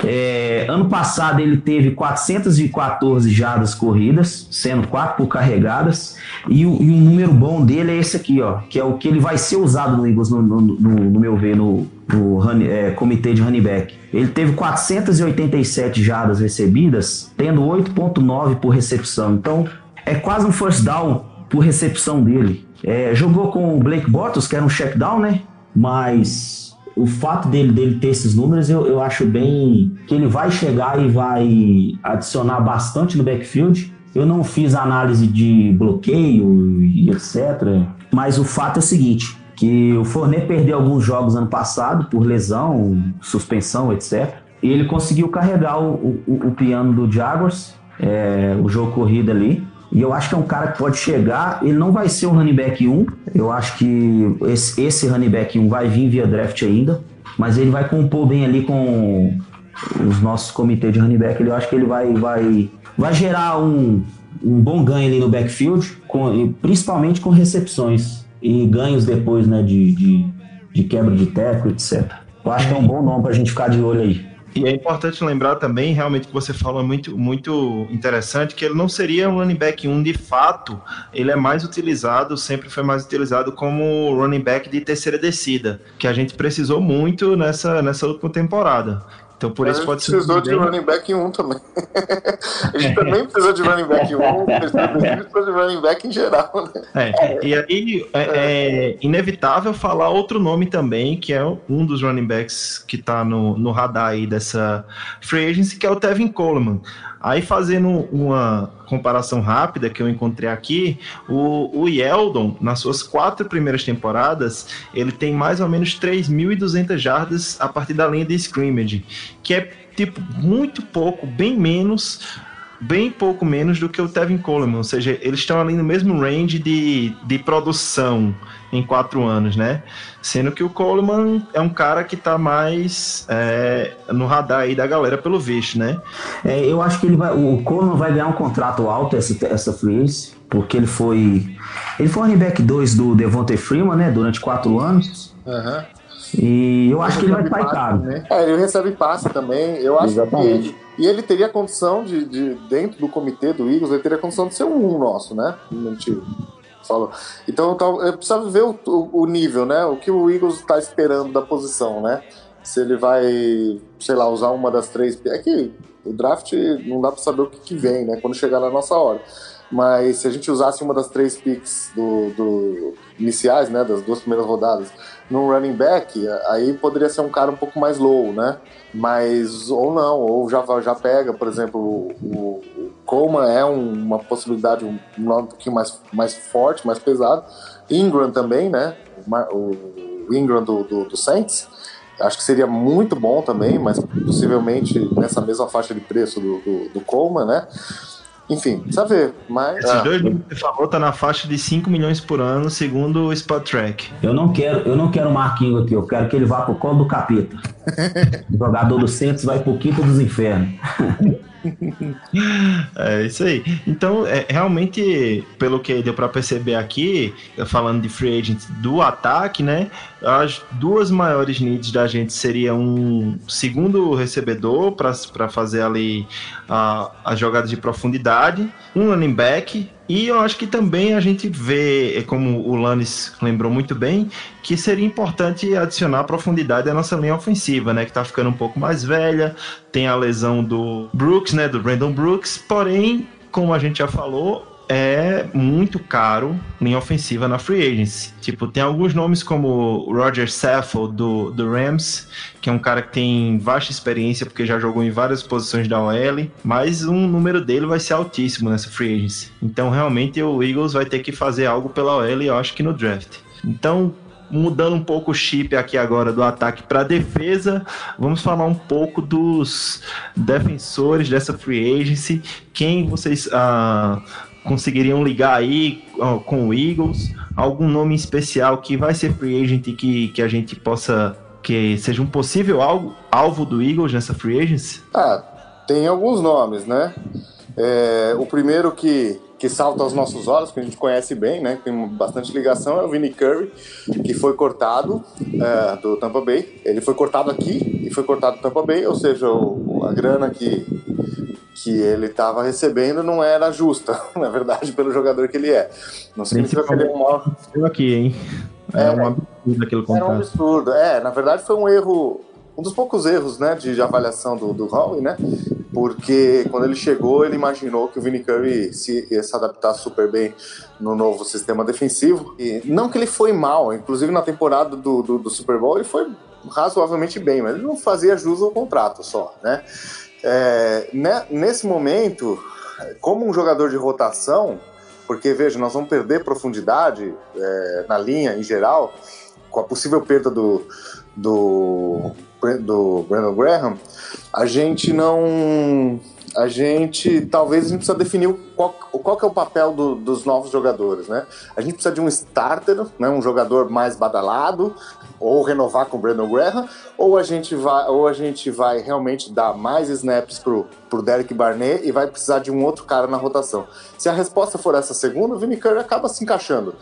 É, ano passado ele teve 414 jardas corridas, sendo 4 por carregadas. E, o- e um número bom dele é esse aqui, ó, que é o que ele vai ser usado no Eagles, no, no- no- no meu ver, no, no é, comitê de running back. Ele teve 487 jardas recebidas, tendo 8,9 por recepção. Então é quase um first down por recepção dele. É, jogou com o Blake Bortles, que era um check down, né? Mas o fato dele, dele ter esses números, eu, eu acho bem que ele vai chegar e vai adicionar bastante no backfield. Eu não fiz análise de bloqueio e etc. Mas o fato é o seguinte: que o Fournet perdeu alguns jogos ano passado por lesão, suspensão, etc. E ele conseguiu carregar o, o- o piano do Jaguars, é, o jogo corrido ali. E eu acho que é um cara que pode chegar. Ele não vai ser o running back 1. Eu acho que esse, esse running back 1 vai vir via draft ainda. Mas ele vai compor bem ali com os nossos comitês de running back. Eu acho que ele vai, vai, vai gerar um, um bom ganho ali no backfield, com, principalmente com recepções e ganhos depois né, de, de, de quebra de teco, etc. Eu acho que é um bom nome pra gente ficar de olho aí. E é importante lembrar também, realmente, que você falou muito, muito interessante, que ele não seria um running back 1 de fato, ele é mais utilizado, sempre foi mais utilizado como running back de terceira descida, que a gente precisou muito nessa, nessa última temporada. Então por isso pode ser precisou de bem- running back em um também. a gente também precisou de running back em um, precisou de running back em geral, né? É, e aí é, é inevitável falar outro nome também, que é um dos running backs que tá no, no radar aí dessa free agency, que é o Tevin Coleman. Aí fazendo uma comparação rápida que eu encontrei aqui, o, o Yeldon, nas suas quatro primeiras temporadas, ele tem mais ou menos 3.200 jardas a partir da linha de scrimmage, que é tipo muito pouco, bem menos bem pouco menos do que o Tevin Coleman, ou seja, eles estão ali no mesmo range de, de produção em quatro anos, né? Sendo que o Coleman é um cara que tá mais é, no radar aí da galera pelo visto, né? É, eu acho que ele vai, o Coleman vai ganhar um contrato alto essa, essa free porque ele foi ele foi running back 2 do Devontae Freeman, né, durante quatro anos. E eu acho que ele vai passe caro. também. É, ele recebe passe também. Eu acho Exatamente. que. E ele teria condição de, de, dentro do comitê do Eagles, ele teria condição de ser um nosso, né? Como a gente falou. Então eu precisava ver o, o- o nível, né? O que o Eagles está esperando da posição, né? Se ele vai, sei lá, usar uma das três. É que o draft não dá para saber o que, que vem, né? Quando chegar na nossa hora. Mas se a gente usasse uma das três picks do, do- iniciais, né? Das duas primeiras rodadas, num running back, aí poderia ser um cara um pouco mais low, né? Mas, ou não, ou já, já pega, por exemplo, o, o Coleman é um- uma possibilidade, um um pouquinho mais, mais forte, mais pesado. Ingram também, né? O O Ingram do, do, do Saints. Acho que seria muito bom também, mas possivelmente nessa mesma faixa de preço do, do, do Coleman, né? Enfim, precisa ver. Mas. Esses dois nomes que você falou tá na faixa de 5 milhões por ano, segundo o Spot Track. Eu não quero, eu não quero o Marquinhos aqui, eu quero que ele vá pro colo do capeta. Jogador do Santos vai pro quinto dos infernos. É isso aí. Então, é, realmente, pelo que deu para perceber aqui, falando de free agent do ataque, né? As duas maiores needs da gente seriam um segundo recebedor para fazer ali a, as jogadas de profundidade, um running back. E eu acho que também a gente vê, é como o Lannis lembrou muito bem, que seria importante adicionar profundidade à nossa linha ofensiva, né? Que tá ficando um pouco mais velha, tem a lesão do Brooks, né? Do Brandon Brooks, porém, como a gente já falou, é muito caro linha ofensiva na free agency. Tipo, tem alguns nomes como Roger Saffold do, do Rams, que é um cara que tem vasta experiência porque já jogou em várias posições da OL, mas um número dele vai ser altíssimo nessa free agency. Então, realmente, o Eagles vai ter que fazer algo pela OL, eu acho que no draft. Então, mudando um pouco o chip aqui agora do ataque para defesa, vamos falar um pouco dos defensores dessa free agency. Quem vocês ah, conseguiriam ligar aí com o Eagles? Algum nome especial que vai ser free agent que, que a gente possa que seja um possível alvo, alvo do Eagles nessa free agency? Ah, tem alguns nomes, né? É, o primeiro que que salta aos nossos olhos, que a gente conhece bem, né? Tem bastante ligação, é o Vinny Curry, que foi cortado é, do Tampa Bay. Ele foi cortado aqui e foi cortado do Tampa Bay, ou seja, o, a grana que, que ele estava recebendo não era justa, na verdade, pelo jogador que ele é. Não significa que ele é um maior... aqui, hein? É, é um absurdo aquele contrato. Era um absurdo. É, na verdade foi um erro um dos poucos erros né, de, de avaliação do, do Howie, né? Porque quando ele chegou, ele imaginou que o Vinny Curry se, ia se adaptar super bem no novo sistema defensivo. E não que ele foi mal, inclusive na temporada do, do, do Super Bowl ele foi razoavelmente bem, mas ele não fazia jus ao contrato só, né? É, né, nesse momento, como um jogador de rotação, porque veja, nós vamos perder profundidade é, na linha em geral, com a possível perda do, do do Brandon Graham, a gente não. A gente talvez a gente precisa definir qual, qual que é o papel do, dos novos jogadores, né? A gente precisa de um starter, né? um jogador mais badalado, ou renovar com o Brandon Graham, ou a gente vai, ou a gente vai realmente dar mais snaps pro, pro Derek Barnett e vai precisar de um outro cara na rotação. Se a resposta for essa segunda, o Vinny Curry acaba se encaixando,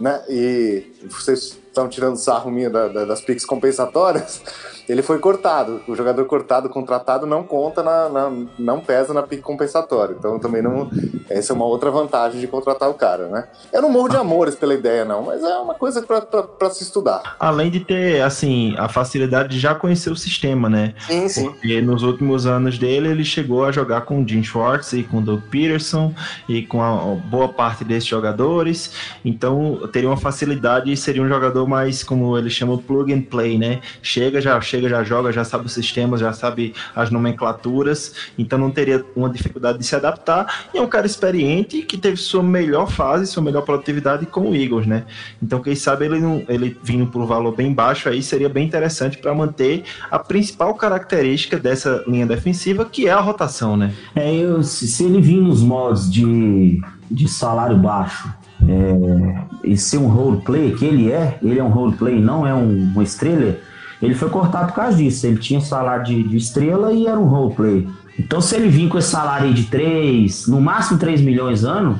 né? E vocês estão tirando sarro minha da, da, das picks compensatórias, ele foi cortado. O jogador cortado, contratado, não conta, na, na, não pesa na pick compensatória. Então também não. Essa é uma outra vantagem de contratar o cara, né? Eu não morro de amores pela ideia, não, mas é uma coisa para se estudar. Além de ter, assim, a facilidade de já conhecer o sistema, né? Sim, sim. Porque nos últimos anos dele, ele chegou a jogar com o Jim Schwartz e com o Doug Peterson e com a boa parte desses jogadores. Então teria uma facilidade e seria um jogador jogador mais, como ele chama, plug and play, né? Chega, já chega, já joga, já sabe os sistemas, já sabe as nomenclaturas, então não teria uma dificuldade de se adaptar. E é um cara experiente que teve sua melhor fase, sua melhor produtividade com o Eagles, né? Então, quem sabe ele não, ele vindo por um valor bem baixo aí seria bem interessante para manter a principal característica dessa linha defensiva, que é a rotação, né? É, eu, se ele vir nos modos de, de salário baixo é, e ser um roleplay, que ele é, ele é um roleplay, não é um, uma estrela, ele foi cortado por causa disso. Ele tinha salário de, de estrela e era um roleplay. Então, se ele vir com esse salário aí de 3, no máximo 3 milhões ano,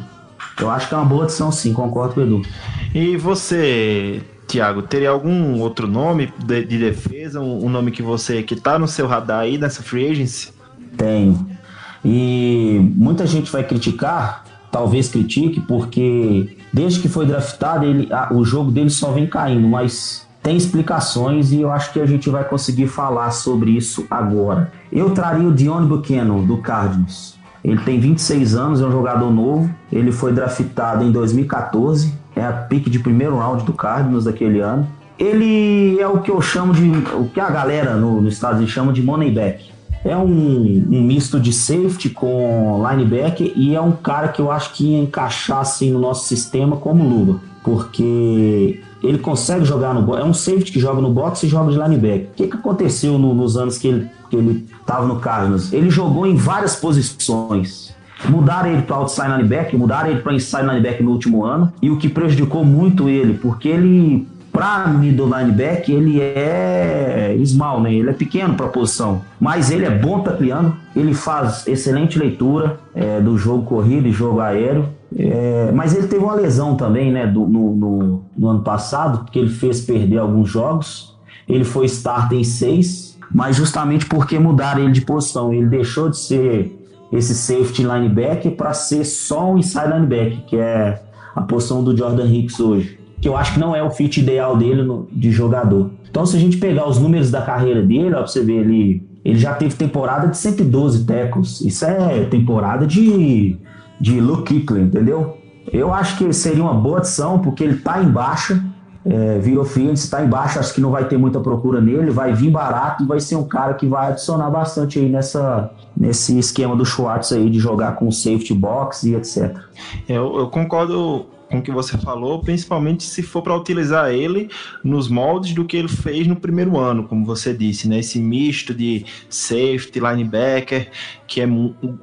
eu acho que é uma boa adição sim, concordo com o Edu. E você, Tiago, teria algum outro nome de, de defesa, um, um, nome que você que tá no seu radar aí nessa free agency? Tenho. E muita gente vai criticar, talvez critique, porque desde que foi draftado, ele, a, o jogo dele só vem caindo, mas tem explicações e eu acho que a gente vai conseguir falar sobre isso agora. Eu traria o Dion Buchanan, do Cardinals. Ele tem 26 anos, é um jogador novo. Ele foi draftado em 2014, é a pique de primeiro round do Cardinals daquele ano. Ele é o que eu chamo de. o que a galera no, no Estados Unidos chama de money back. É um, um, misto de safety com linebacker e é um cara que eu acho que ia encaixar assim no nosso sistema como luva, porque ele consegue jogar no é um safety que joga no box e joga de linebacker. O que, que aconteceu no, nos anos que ele que ele estava no Cardinals? Ele jogou em várias posições. Mudaram ele para outside linebacker, mudaram ele para inside linebacker no último ano, e o que prejudicou muito ele, porque ele para middle linebacker, ele é small, né? Ele é pequeno para a posição, mas ele é bom tacleando, ele faz excelente leitura é, do jogo corrido e jogo aéreo. É, mas ele teve uma lesão também, né? Do, no, no, no, ano passado, que ele fez perder alguns jogos. Ele foi starter em seis, mas justamente porque mudaram ele de posição. Ele deixou de ser esse safety linebacker para ser só um inside linebacker, que é a posição do Jordan Hicks hoje que eu acho que não é o fit ideal dele no, de jogador. Então, se a gente pegar os números da carreira dele, ó, pra você ver, ele, ele já teve temporada de 112 tackles. Isso é temporada de, de Luke Kickley, entendeu? Eu acho que seria uma boa adição, porque ele tá em baixa, é, virou free está embaixo, acho que não vai ter muita procura nele, vai vir barato e vai ser um cara que vai adicionar bastante aí nessa, nesse esquema do Schwartz aí de jogar com safety box e etc. Eu, eu concordo com o que você falou, principalmente se for para utilizar ele nos moldes do que ele fez no primeiro ano, como você disse, né? Esse misto de safety, linebacker, que é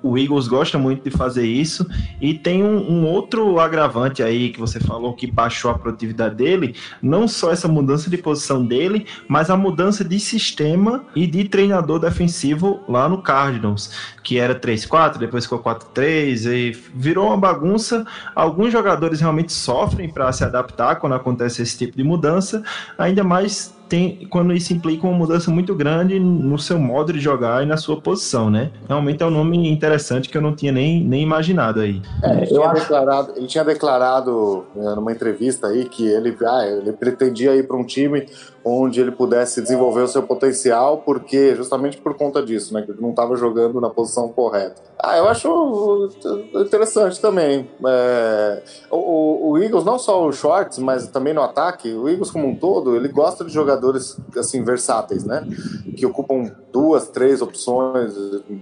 o Eagles gosta muito de fazer isso. E tem um, um, outro agravante aí que você falou que baixou a produtividade dele, não só essa mudança de posição dele, mas a mudança de sistema e de treinador defensivo lá no Cardinals, que era 3-4, depois ficou 4-3 e virou uma bagunça. Alguns jogadores realmente realmente sofrem para se adaptar quando acontece esse tipo de mudança, ainda mais tem, quando isso implica uma mudança muito grande no seu modo de jogar e na sua posição, né? Realmente é um nome interessante que eu não tinha nem, nem imaginado aí. É, ele, tinha declarado, ele tinha declarado né, numa entrevista aí que ele, ah, ele pretendia ir para um time onde ele pudesse desenvolver o seu potencial, porque justamente por conta disso, né, que ele não estava jogando na posição correta. Ah, eu acho interessante também. É, o, o, Eagles, não só o Shorts, mas também no ataque, o Eagles como um todo, ele gosta de jogadores assim versáteis, né, que ocupam duas, três opções,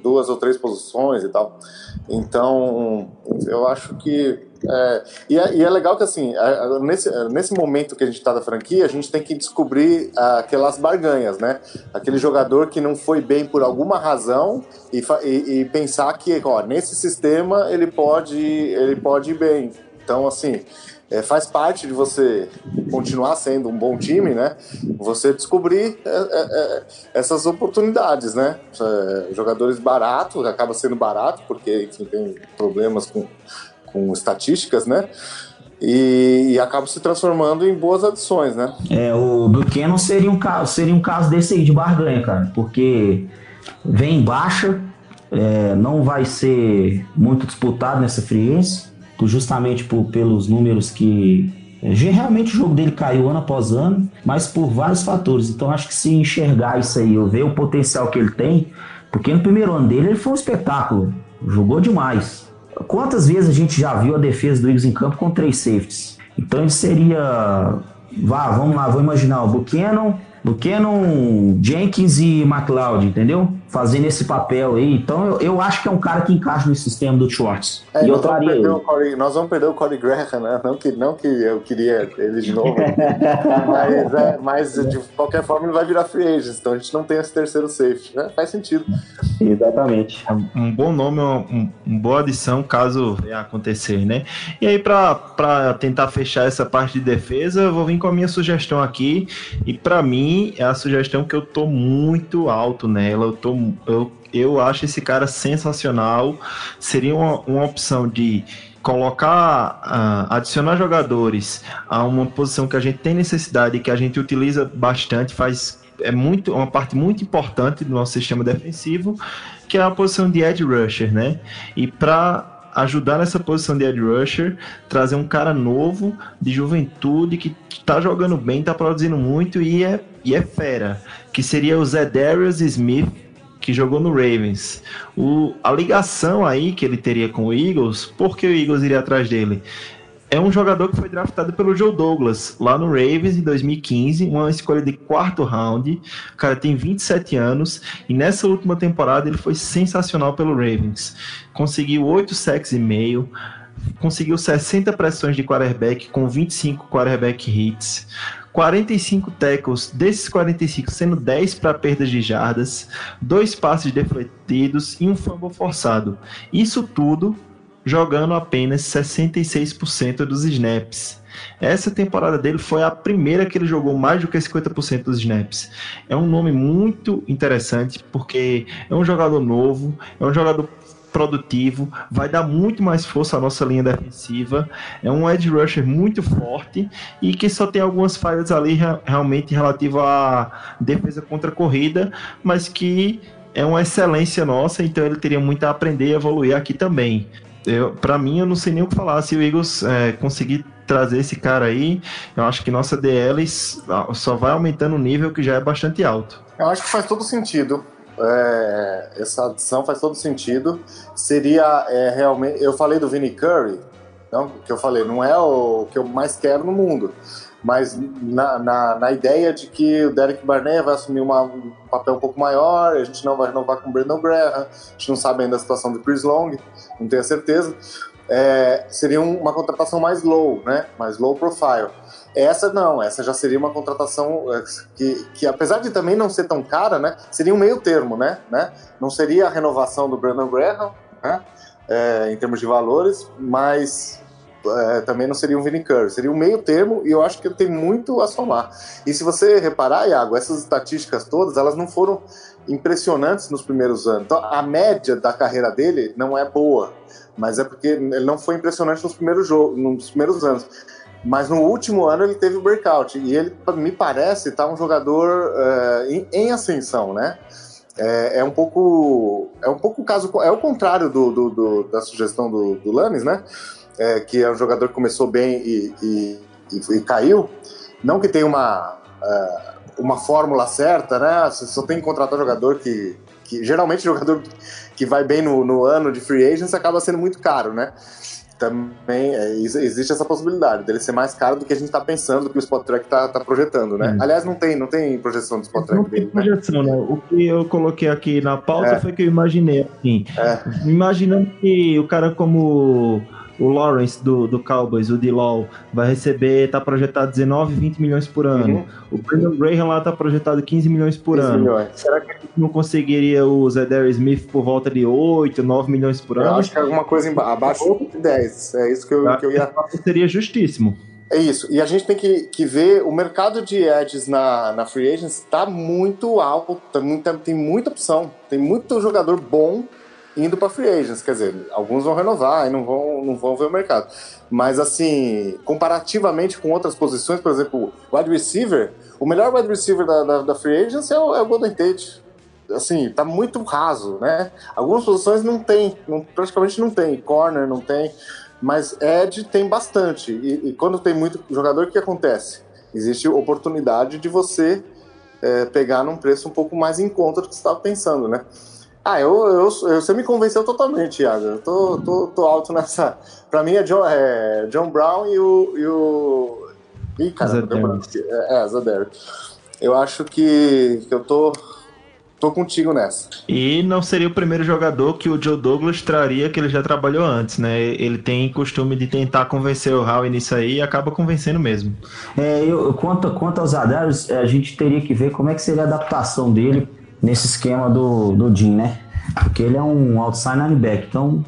duas ou três posições e tal. Então, eu acho que é, e, é, e, é, legal que, assim, nesse, nesse momento que a gente está da franquia, a gente tem que descobrir aquelas barganhas, né? Aquele jogador que não foi bem por alguma razão e, e, e pensar que, ó, nesse sistema ele pode, ele pode ir bem. Então, assim, é, faz parte de você continuar sendo um bom time, né? Você descobrir é, é, é essas oportunidades, né? É, jogadores baratos, acaba sendo barato, porque, enfim, tem problemas com com estatísticas, né? E, e acaba se transformando em boas adições, né? É, o Buchanan seria um caso, seria um caso desse aí de barganha, cara, porque vem em baixa, é, não vai ser muito disputado nessa friense, justamente por, pelos números que é, realmente o jogo dele caiu ano após ano, mas por vários fatores. Então acho que se enxergar isso aí, eu ver o potencial que ele tem, porque no primeiro ano dele ele foi um espetáculo, jogou demais. Quantas vezes a gente já viu a defesa do Eagles em campo com três safeties? Então ele seria. Vá, vamos lá, vou imaginar o Buchanan, Buchanan, Jenkins e McLeod, entendeu? Fazendo esse papel aí. Então eu, eu acho que é um cara que encaixa no sistema do Schwartz. É, e eu traria ele. Corey, nós vamos perder o Corey Graham, né? Não que, não que eu queria ele de novo. mas, é, mas de qualquer forma ele vai virar free agent. Então a gente não tem esse terceiro safety, né? Faz sentido. Exatamente. Um bom nome, uma, uma boa adição caso venha acontecer, né? E aí, para tentar fechar essa parte de defesa, eu vou vir com a minha sugestão aqui. E para mim, é a sugestão que eu tô muito alto nela. Eu, tô, eu, eu acho esse cara sensacional. Seria uma, uma opção de colocar, uh, adicionar jogadores a uma posição que a gente tem necessidade que a gente utiliza bastante, faz é muito uma parte muito importante do nosso sistema defensivo, que é a posição de edge rusher, né? E para ajudar nessa posição de edge rusher, trazer um cara novo, de juventude, que tá jogando bem, tá produzindo muito e é, e é fera, que seria o Zedarius Smith, que jogou no Ravens. O, a ligação aí que ele teria com o Eagles, por que o Eagles iria atrás dele? é um jogador que foi draftado pelo Joe Douglas lá no Ravens em 2015, uma escolha de quarto round. O cara tem 27 anos e nessa última temporada ele foi sensacional pelo Ravens. Conseguiu 8 sacks e meio, conseguiu 60 pressões de quarterback com 25 quarterback hits. 45 tackles, desses 45 sendo 10 para perdas de jardas, dois passes defletidos e um fumble forçado. Isso tudo jogando apenas 66% dos snaps. Essa temporada dele foi a primeira que ele jogou mais do que 50% dos snaps. É um nome muito interessante porque é um jogador novo, é um jogador produtivo, vai dar muito mais força à nossa linha defensiva. É um edge rusher muito forte e que só tem algumas falhas ali realmente relativo à defesa contra a corrida, mas que é uma excelência nossa, então ele teria muito a aprender e evoluir aqui também para mim, eu não sei nem o que falar. Se o Eagles é, conseguir trazer esse cara aí, eu acho que nossa DL só vai aumentando o nível que já é bastante alto. Eu acho que faz todo sentido. É, essa adição faz todo sentido. Seria é, realmente. Eu falei do Vinnie Curry, não, que eu falei, não é o que eu mais quero no mundo. Mas na, na, na ideia de que o Derek Barnett vai assumir uma, um papel um pouco maior, a gente não vai renovar com o Brandon Graham, a gente não sabe ainda a situação do Chris Long, não tenho certeza. É, seria uma contratação mais low, né? Mais low profile. Essa não, essa já seria uma contratação é, que, que apesar de também não ser tão cara, né? Seria um meio termo, né? né? Não seria a renovação do Brandon Graham, né? É, em termos de valores, mas é, também não seria um Vinny Curry, seria um meio termo e eu acho que ele tem muito a somar. E se você reparar, Iago, essas estatísticas todas, elas não foram impressionantes nos primeiros anos. Então, a média da carreira dele não é boa, mas é porque ele não foi impressionante nos primeiros, nos primeiros anos. Mas no último ano ele teve o breakout e ele, me parece, está um jogador uh, em, em, ascensão, né? É, é, um pouco, é um pouco o caso, é o contrário do, do, do da sugestão do, do né? É, que é um jogador que começou bem e, e, e, e caiu. Não que tenha uma uh, uma fórmula certa, né? Você só tem que contratar jogador que, que geralmente jogador que vai bem no, no ano de free agents acaba sendo muito caro, né? Também é, existe essa possibilidade dele ser mais caro do que a gente está pensando, do que o Spot Track está tá projetando, né? Hum. Aliás, não tem, não tem projeção do Spot Track não dele. Tem né? projeção, né? O que eu coloquei aqui na pauta é. foi que eu imaginei assim. É. Imaginando que o cara como o Lawrence do, do Cowboys, o D-Law, vai receber, tá projetado 19, 20 milhões por ano. Uhum. O Brandon Graham lá tá projetado 15 milhões por 15 ano. Milhões. Será que não conseguiria o Zedary Smith por volta de 8, 9 milhões por ano? Eu acho que é alguma coisa abaixo de 10. É isso que eu, tá. que eu ia. Seria justíssimo. É isso. E a gente tem que, que ver o mercado de edges na, na Free Agents está muito alto, tá muita, tem muita opção, tem muito jogador bom indo para free agents, quer dizer, alguns vão renovar e não vão, não vão ver o mercado. Mas assim, comparativamente com outras posições, por exemplo, wide receiver, o melhor wide receiver da, da, da free agents é o, é o Golden Tate. Assim, tá muito raso, né? Algumas posições não tem, não, praticamente não tem, corner não tem, mas edge tem bastante. E, e quando tem muito jogador, o que acontece? Existe oportunidade de você é, pegar num preço um pouco mais em conta do que você estava pensando, né? Ah, eu, eu, eu, você me convenceu totalmente, Iago. Eu tô, tô, tô alto nessa. Pra mim é John, é John Brown e o. E o... Ih, cara, é, é. Eu acho que, que eu tô. Tô contigo nessa. E não seria o primeiro jogador que o Joe Douglas traria, que ele já trabalhou antes, né? Ele tem costume de tentar convencer o Howie nisso aí e acaba convencendo mesmo. É, eu, quanto, quanto aos Adares, a gente teria que ver como é que seria a adaptação dele nesse esquema do, do Jim, né? Porque ele é um outside linebacker, então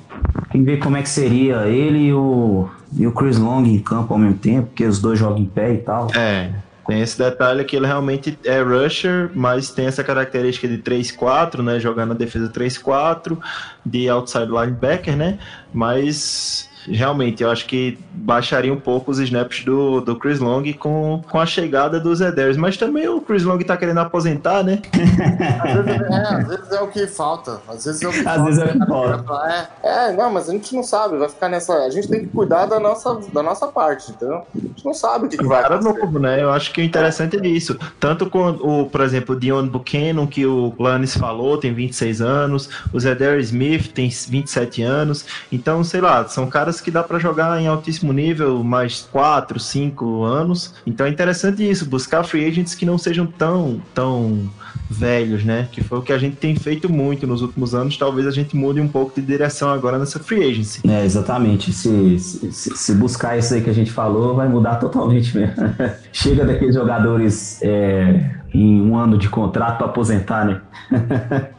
tem que ver como é que seria ele e o, e o Chris Long em campo ao mesmo tempo, porque os dois jogam em pé e tal. É, tem esse detalhe que ele realmente é rusher, mas tem essa característica de 3-4, né? Jogando na defesa 3-4, de outside linebacker, né? Mas realmente, eu acho que baixaria um pouco os snaps do, do Chris Long com, com a chegada dos Eders. Mas também o Chris Long tá querendo aposentar, né? às, vezes é, às vezes é o que falta. Às vezes é o que às falta. Vezes é, o que falta. É, é, não, mas a gente não sabe. Vai ficar nessa. A gente tem que cuidar da nossa, da nossa parte, entendeu? A gente não sabe o que, que vai Cara novo, né? Eu acho que o interessante é isso. Tanto com o, por exemplo, o Dion Buchanan, que o Lannis falou, tem 26 anos. O Zedar Smith tem 27 anos. Então, sei lá, são caras que dá para jogar em altíssimo nível mais 4, 5 anos. Então é interessante isso, buscar free agents que não sejam tão, tão velhos, né? Que foi o que a gente tem feito muito nos últimos anos. Talvez a gente mude um pouco de direção agora nessa free agency. É, exatamente. Se, se, se buscar isso aí que a gente falou, vai mudar totalmente mesmo. Chega daqueles jogadores é, em um ano de contrato para aposentar, né?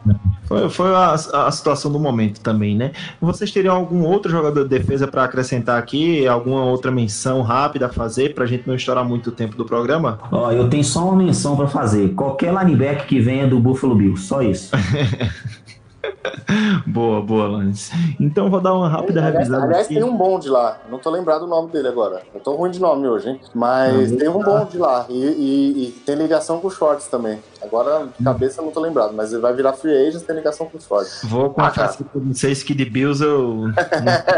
foi foi a, a, situação do momento também, né? Vocês teriam algum outro jogador de defesa para acrescentar aqui? Alguma outra menção rápida a fazer para a gente não estourar muito tempo do programa? Ó, eu tenho só uma menção para fazer. Qualquer linebacker que venha do Buffalo Bills, só isso. boa, boa, Lance. Então vou dar uma rápida aliás, revisada. Aliás, aqui. tem um bonde lá. Não tô lembrado o nome dele agora. Eu tô ruim de nome hoje, hein? Mas tem um bonde lá. E, e, e, tem ligação com o Shorts também. Agora, de cabeça, não tô lembrado. Mas ele vai virar free agent tem ligação com o Shorts. Vou confessar ah, que vocês que de Bills eu.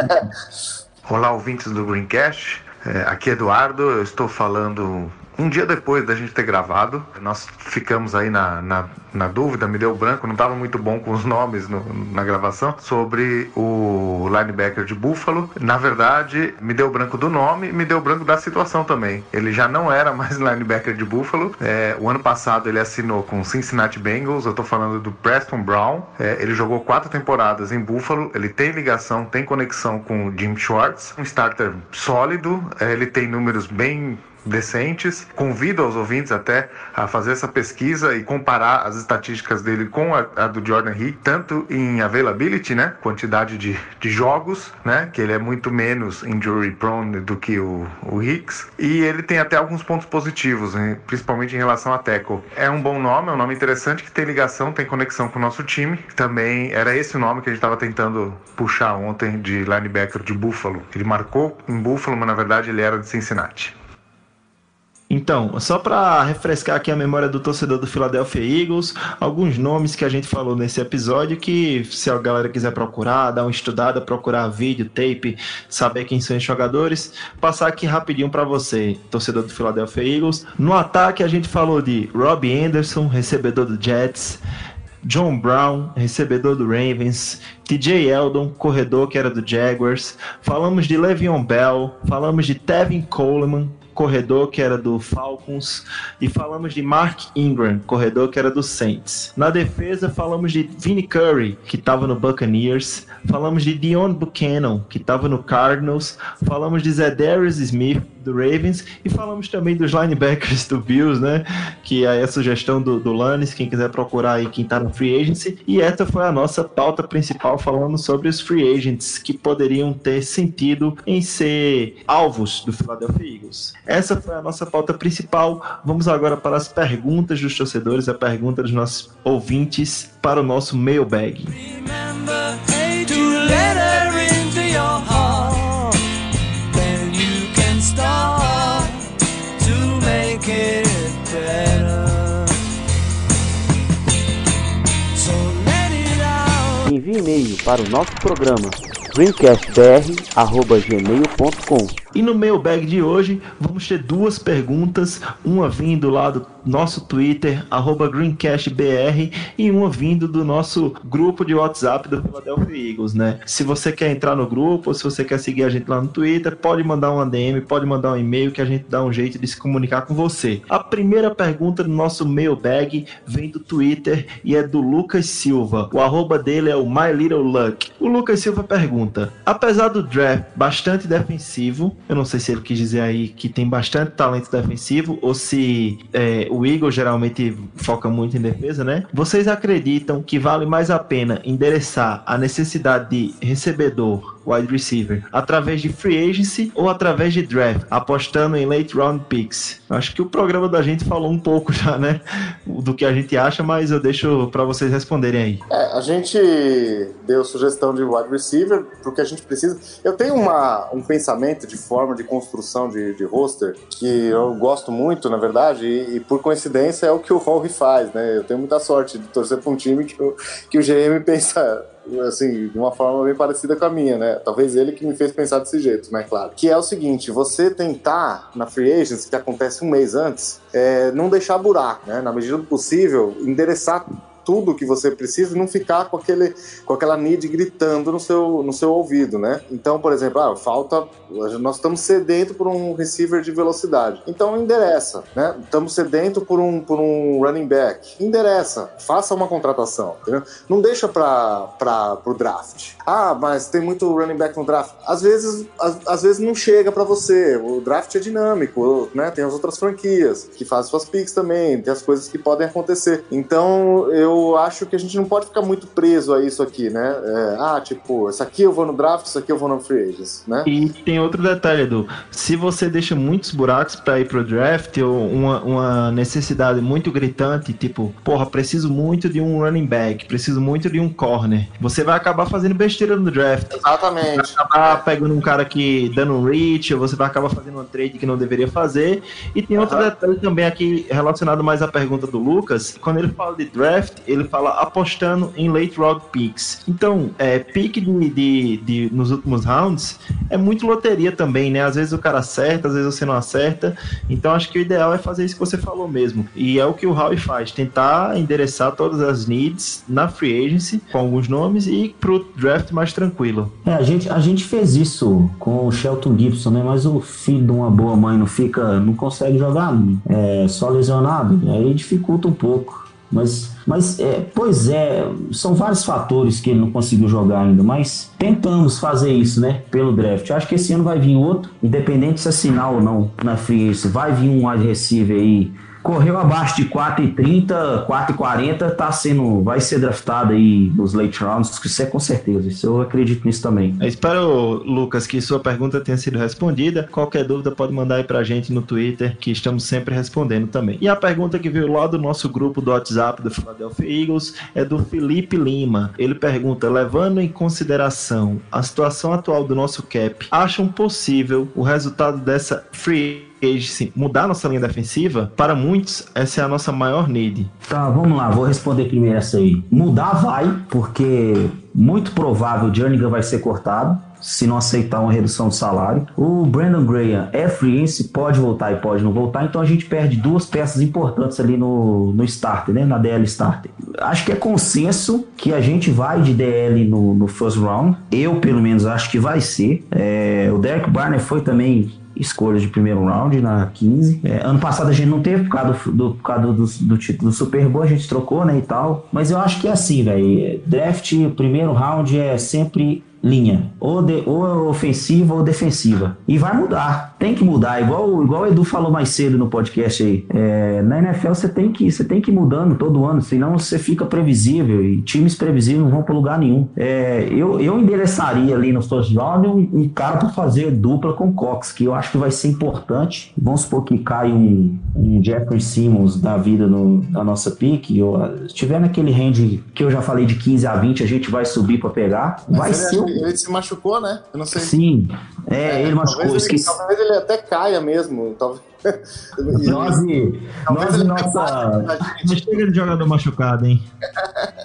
Olá, ouvintes do Greencast. É, aqui é Eduardo, eu estou falando um dia depois da gente ter gravado, nós ficamos aí na, na, na dúvida, me deu branco, não estava muito bom com os nomes no, na gravação, sobre o linebacker de Buffalo. Na verdade, me deu branco do nome me deu branco da situação também. Ele já não era mais linebacker de Buffalo. É, o ano passado ele assinou com Cincinnati Bengals, eu estou falando do Preston Brown. É, ele jogou quatro temporadas em Buffalo, ele tem ligação, tem conexão com o Jim Schwartz, um starter sólido, é, ele tem números bem decentes. Convido aos ouvintes até a fazer essa pesquisa e comparar as estatísticas dele com a, a do Jordan Hick, tanto em availability, né, quantidade de, de jogos, né, que ele é muito menos injury prone do que o, o Hicks, e ele tem até alguns pontos positivos, hein, principalmente em relação a tackle. É um bom nome, é um nome interessante que tem ligação, tem conexão com o nosso time. Também era esse o nome que a gente estava tentando puxar ontem de linebacker de Buffalo. Ele marcou em Buffalo, mas na verdade ele era de Cincinnati. Então, só para refrescar aqui a memória do torcedor do Philadelphia Eagles, alguns nomes que a gente falou nesse episódio que se a galera quiser procurar, dar uma estudada, procurar vídeo, tape, saber quem são os jogadores, passar aqui rapidinho para você, torcedor do Philadelphia Eagles. No ataque a gente falou de Robbie Anderson, recebedor do Jets, John Brown, recebedor do Ravens, TJ Eldon, corredor que era do Jaguars, falamos de Le'Veon Bell, falamos de Tevin Coleman, corredor que era do Falcons, e falamos de Mark Ingram, corredor que era do Saints. Na defesa, falamos de Vinnie Curry, que estava no Buccaneers, falamos de Dion Buchanan, que estava no Cardinals, falamos de Zedarius Smith, do Ravens, e falamos também dos linebackers do Bills, né? Que é a sugestão do, do Lannis, quem quiser procurar aí quem tá no Free Agency. E essa foi a nossa pauta principal, falando sobre os Free Agents que poderiam ter sentido em ser alvos do Philadelphia Eagles. Essa foi a nossa pauta principal. Vamos agora para as perguntas dos torcedores, a pergunta dos nossos ouvintes para o nosso mailbag. Remember to e-mail para o nosso programa greencastbr.gmail.com E no mailbag de hoje vamos ter duas perguntas, uma vindo lá do nosso Twitter, arroba GreencastBR, e uma vindo do nosso grupo de WhatsApp do Philadelphia Eagles, né? Se você quer entrar no grupo, ou se você quer seguir a gente lá no Twitter, pode mandar um ADM, pode mandar um e-mail que a gente dá um jeito de se comunicar com você. A primeira pergunta do nosso mailbag vem do Twitter e é do Lucas Silva. O arroba dele é o My Little Luck. O Lucas Silva pergunta: apesar do draft bastante defensivo, eu não sei se ele quis dizer aí que tem bastante talento defensivo ou se é, o Eagle geralmente foca muito em defesa, né? Vocês acreditam que vale mais a pena endereçar a necessidade de recebedor, wide receiver, através de free agency ou através de draft, apostando em late round picks? Acho que o programa da gente falou um pouco já, né? Do que a gente acha, mas eu deixo para vocês responderem aí. É, a gente deu sugestão de wide receiver porque a gente precisa. Eu tenho uma, um pensamento de forma de construção de, de roster que eu gosto muito, na verdade, e, e por coincidência é o que o Rory faz, né? Eu tenho muita sorte de torcer para um time que, o- que o GM pensa assim, de uma forma bem parecida com a minha, né? Talvez ele que me fez pensar desse jeito, né? Claro. Que é o seguinte: você tentar na free agency, que acontece um mês antes, é, não deixar buraco, né? Na medida do possível, endereçar tudo que você precisa e não ficar com, aquele, com aquela need gritando no seu, no seu ouvido, né? Então, por exemplo, ah, falta. Nós estamos sedento por um receiver de velocidade. Então endereça, né? Estamos sedento por um, por um running back. Endereça. Faça uma contratação. Entendeu? Não deixa para o draft. Ah, mas tem muito running back no draft. Às vezes, às, às vezes não chega para você. O draft é dinâmico, né? Tem as outras franquias que fazem suas picks também, tem as coisas que podem acontecer. Então, eu acho que a gente não pode ficar muito preso a isso aqui, né? É, ah, tipo, isso aqui eu vou no draft, isso aqui eu vou no free agents, né? E tem outro detalhe, Edu. Se você deixa muitos buracos para ir pro draft ou uma, uma necessidade muito gritante, tipo, porra, preciso muito de um running back, preciso muito de um corner, você vai acabar fazendo besteira no draft. Exatamente. Vai acabar pegando um cara que dando um reach, ou você vai acabar fazendo uma trade que não deveria fazer. E tem outro Aham. detalhe também aqui relacionado mais à pergunta do Lucas. Quando ele fala de draft, ele fala apostando em late round picks. Então, é, pick de, de, de- nos últimos rounds é muito loteria também, né? Às vezes o cara acerta, às vezes você não acerta. Então, acho que o ideal é fazer isso que você falou mesmo. E é o que o Howie faz, tentar endereçar todas as needs na free agency, com alguns nomes, e pro draft mais tranquilo. É, a gente, a gente fez isso com o Shelton Gibson, né? Mas o filho de uma boa mãe não fica, não consegue jogar, é, só lesionado, aí dificulta um pouco. Mas, mas é, pois é, são vários fatores que ele não conseguiu jogar ainda, mas tentamos fazer isso, né? Pelo draft. Eu acho que esse ano vai vir outro, independente se assinar ou não na free agency, vai vir um wide receiver aí. Correu abaixo de 4,30, 4,40, tá sendo, vai ser draftado aí nos late rounds, isso é com certeza, isso eu acredito nisso também. Eu espero, Lucas, que sua pergunta tenha sido respondida. Qualquer dúvida pode mandar aí pra gente no Twitter, que estamos sempre respondendo também. E a pergunta que veio lá do nosso grupo do WhatsApp do Philadelphia Eagles é do Felipe Lima. Ele pergunta: levando em consideração a situação atual do nosso cap, acham possível o resultado dessa free agency mudar nossa linha defensiva? Para muitos, essa é a nossa maior need. Tá, vamos lá, vou responder primeiro essa aí. Mudar vai, porque muito provável o Jernigan vai ser cortado. Se não aceitar uma redução de salário, o Brandon Graham é free agency, pode voltar e pode não voltar, então a gente perde duas peças importantes ali no, no starter, né? Na DL starter. Acho que é consenso que a gente vai de DL no, no first round. Eu, pelo menos, acho que vai ser. É, o Derek Barner foi também escolha de primeiro round na 15. É, ano passado a gente não teve por causa, do, do- por causa do, do título do Super Bowl, a gente trocou, né, e tal. Mas eu acho que é assim, velho. Draft, primeiro round é sempre linha, ou, de, ou ofensiva ou defensiva. E vai mudar, tem que mudar, igual, igual o Edu falou mais cedo no podcast aí. É, na NFL você tem, que, você tem que ir mudando todo ano, senão você fica previsível e times previsíveis não vão para lugar nenhum. É, eu, eu endereçaria ali no first round um, um cara para fazer dupla com Cox, que eu acho que vai ser importante. Vamos supor que cai um, um Jeffrey Simmons da vida no, na nossa pique, ou se tiver naquele range que eu já falei de 15 a 20, a gente vai subir para pegar. Vai ser um- ele se machucou, né? Eu não sei. Sim, é, ele machucou, talvez, ele, talvez ele até caia mesmo. Talvez, E- Nós e, nós e nossa. Mas chega de jogador machucado, hein?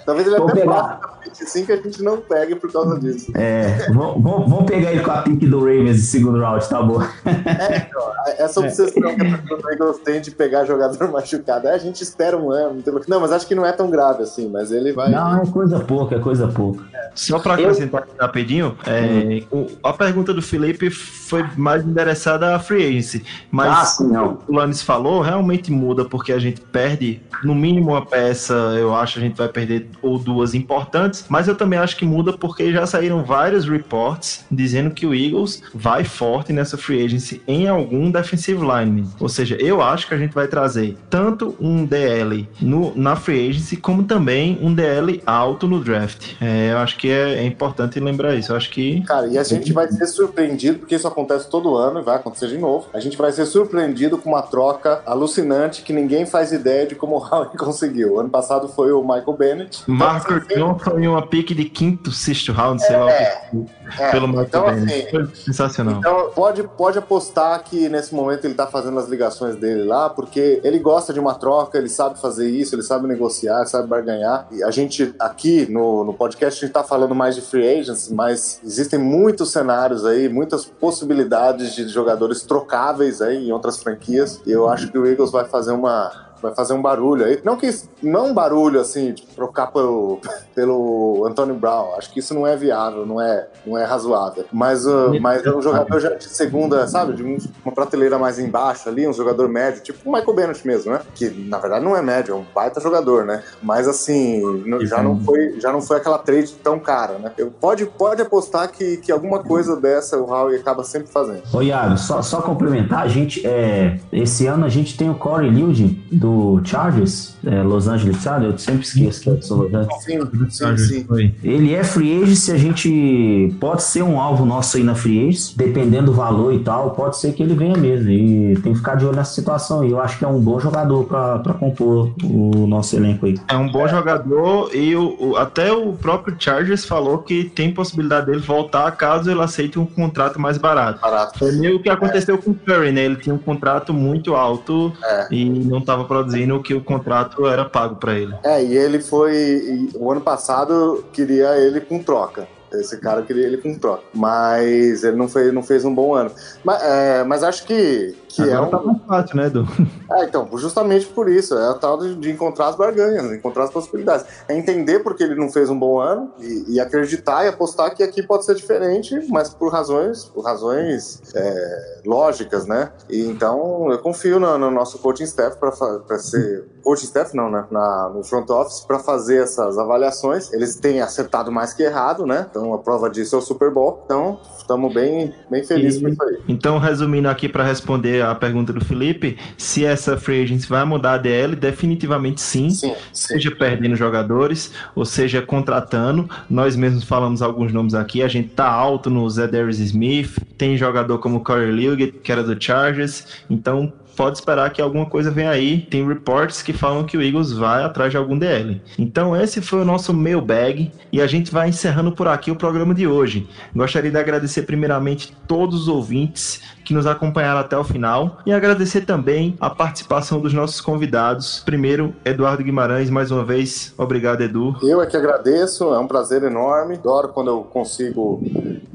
Talvez ele Vou até pegar. passe na 25 que a gente não pegue por causa disso. É, vamos, pegar ele com a pique do Ravens de segundo round, tá bom? Então, essa obsessão que a Eagles tem de pegar jogador machucado. É, a gente espera um ano. não Não, mas acho que não é tão grave assim, mas ele vai. Não, é coisa pouca, é coisa pouca. Só para acrescentar aqui rapidinho, é, o- a pergunta do Felipe foi mais endereçada à free agency. Mas Ah, não. o Lanes falou, realmente muda, porque a gente perde, no mínimo, uma peça, eu acho, a gente vai perder ou duas importantes. Mas eu também acho que muda porque já saíram vários reports dizendo que o Eagles vai forte nessa free agency em algum defensive lineman. Ou seja, eu acho que a gente vai trazer tanto um DL no, na free agency, como também um DL alto no draft. É, eu acho que é, é importante lembrar isso. Eu acho que Cara, e a gente vai ser surpreendido, porque isso acontece todo ano e vai acontecer de novo. A gente vai ser surpreendido com uma troca alucinante que ninguém faz ideia de como o Howie conseguiu. Ano passado foi o Michael Bennett. Marco Então, assim, Johnson e uma pique de quinto, sexto round, sei lá, o que- é, pelo Michael então, Bennett. assim, Foi sensacional. Então, pode, pode apostar que nesse momento ele tá fazendo as ligações dele lá, porque ele gosta de uma troca, ele sabe fazer isso, ele sabe negociar, sabe barganhar. E a gente, aqui no, no podcast, a gente tá falando mais de free agents, mas existem muitos cenários aí, muitas possibilidades de jogadores trocáveis aí em outras franquias. E eu acho que o Eagles vai fazer uma. Vai fazer um barulho aí. Não que não um barulho assim, tipo, trocar pelo, pelo Antonio Brown. Acho que isso não é viável, não é, não é razoável. Mas, uh, mas é um jogador já de segunda, sabe? De um- uma prateleira mais embaixo ali, um jogador médio, tipo o Michael Bennett mesmo, né? Que na verdade não é médio, é um baita jogador, né? Mas assim, já não foi, já não foi aquela trade tão cara, né? Eu, pode, pode apostar que, que alguma coisa dessa o Howie acaba sempre fazendo. Ô Iago, só, só complementar, a gente, é, esse ano a gente tem o Corey Liude do Chargers, é, Los Angeles, sabe? Eu sempre esqueço que é do Los Angeles. Sim, sim, sim. Ele é free agent, a gente pode ser um alvo nosso aí na free agent, dependendo do valor e tal, pode ser que ele venha mesmo. E tem que ficar de olho nessa situação. E eu acho que é um bom jogador pra pra compor o nosso elenco aí. É um bom jogador e o, o- até o próprio Chargers falou que tem possibilidade dele voltar caso ele aceite um contrato mais barato. Barato. Foi meio o que aconteceu com o Curry, né? Ele tinha um contrato muito alto É. e não estava traduzindo o que o contrato era pago para ele. É, e ele foi. O ano passado queria ele com troca. Esse cara queria ele com troca. Mas ele não fez, não fez um bom ano. Mas, é, mas acho que, que é Agora um. tá mais fácil, né, Edu? É, então, justamente por isso. É a tal de, de encontrar as barganhas, encontrar as possibilidades. É entender porque ele não fez um bom ano e, e acreditar e apostar que aqui pode ser diferente, mas por razões, por razões é, lógicas, né? E então eu confio no, no nosso coaching staff para ser. Coaching staff não, né? Na, no front office para fazer essas avaliações. Eles têm acertado mais que errado, né? Então a prova disso é o Super Bowl. Então estamos bem, bem felizes com isso aí. Então, resumindo aqui para responder a pergunta do Felipe, se essa free agency vai mudar a DL, definitivamente sim. Sim, sim. Seja perdendo jogadores, ou seja contratando. Nós mesmos falamos alguns nomes aqui. A gente tá alto no Zedarius Smith. Tem jogador como Corey Liuget, que era do Chargers. Então pode esperar que alguma coisa venha aí. Tem reports que falam que o Eagles vai atrás de algum DL. Então esse foi o nosso mailbag e a gente vai encerrando por aqui o programa de hoje. Gostaria de agradecer primeiramente todos os ouvintes que nos acompanharam até o final e agradecer também a participação dos nossos convidados. Primeiro, Eduardo Guimarães, mais uma vez, obrigado Edu. Eu é que agradeço, é um prazer enorme. Adoro quando eu consigo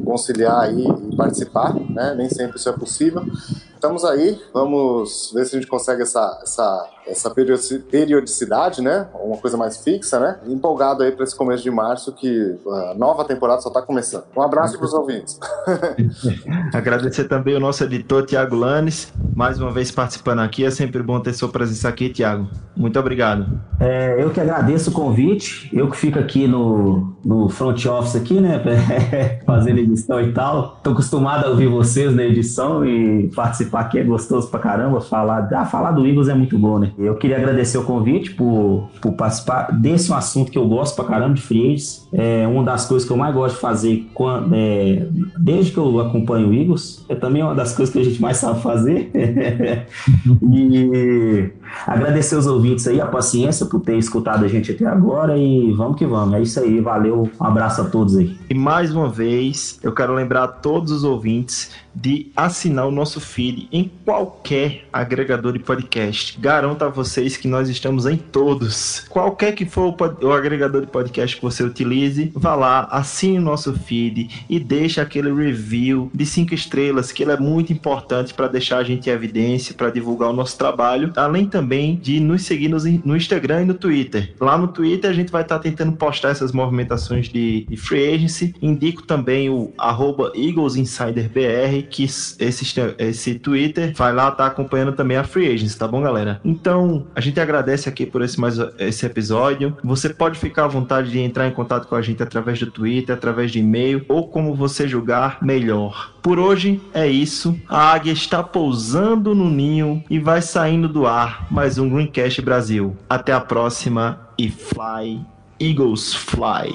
conciliar e participar, né? Nem sempre isso é possível. Estamos aí, vamos ver se a gente consegue essa, essa, essa periodici- periodicidade, né? Uma coisa mais fixa, né? Empolgado aí para esse começo de março, que a nova temporada só está começando. Um abraço para os ouvintes. Agradecer também o nosso editor Tiago Lanes, mais uma vez participando aqui. É sempre bom ter sua presença aqui, Tiago. Muito obrigado. É, eu que agradeço o convite, eu que fico aqui no, no front office aqui, né, fazendo edição e tal. Tô acostumado a ouvir vocês na edição e participar aqui é gostoso pra caramba. Falar, ah, falar do Eagles é muito bom, né? Eu queria agradecer o convite por, por participar desse um assunto que eu gosto pra caramba de free. É uma das coisas que eu mais gosto de fazer quando, é, desde que eu acompanho o Eagles. É também uma das coisas que a gente mais sabe fazer. e agradecer os ouvintes aí, a paciência por ter escutado a gente até agora e vamos que vamos. É isso aí, valeu. Um abraço a todos aí. E mais uma vez, eu quero lembrar a todos os ouvintes de assinar o nosso feed em qualquer agregador de podcast. Garanto a vocês que nós estamos em todos. Qualquer que for o, o agregador de podcast que você utilize, vá lá, assine o nosso feed e deixe aquele review de cinco estrelas, que ele é muito importante para deixar a gente em evidência, para divulgar o nosso trabalho, além também de nos seguir nos- no Instagram e no Twitter. Lá no Twitter a gente vai estar tentando postar essas movimentações de, de free agency. Indico também o arroba EaglesInsiderBR, que esse, esse Twitter vai lá estar acompanhando também a free agency, tá bom, galera? Então, a gente agradece aqui por esse, mais, esse episódio. Você pode ficar à vontade de entrar em contato com a gente através do Twitter, através de e-mail, ou como você julgar melhor. Por hoje é isso. A águia está pousando no ninho e vai saindo do ar mais um Greencast Brasil. Até a próxima e fly, Eagles fly.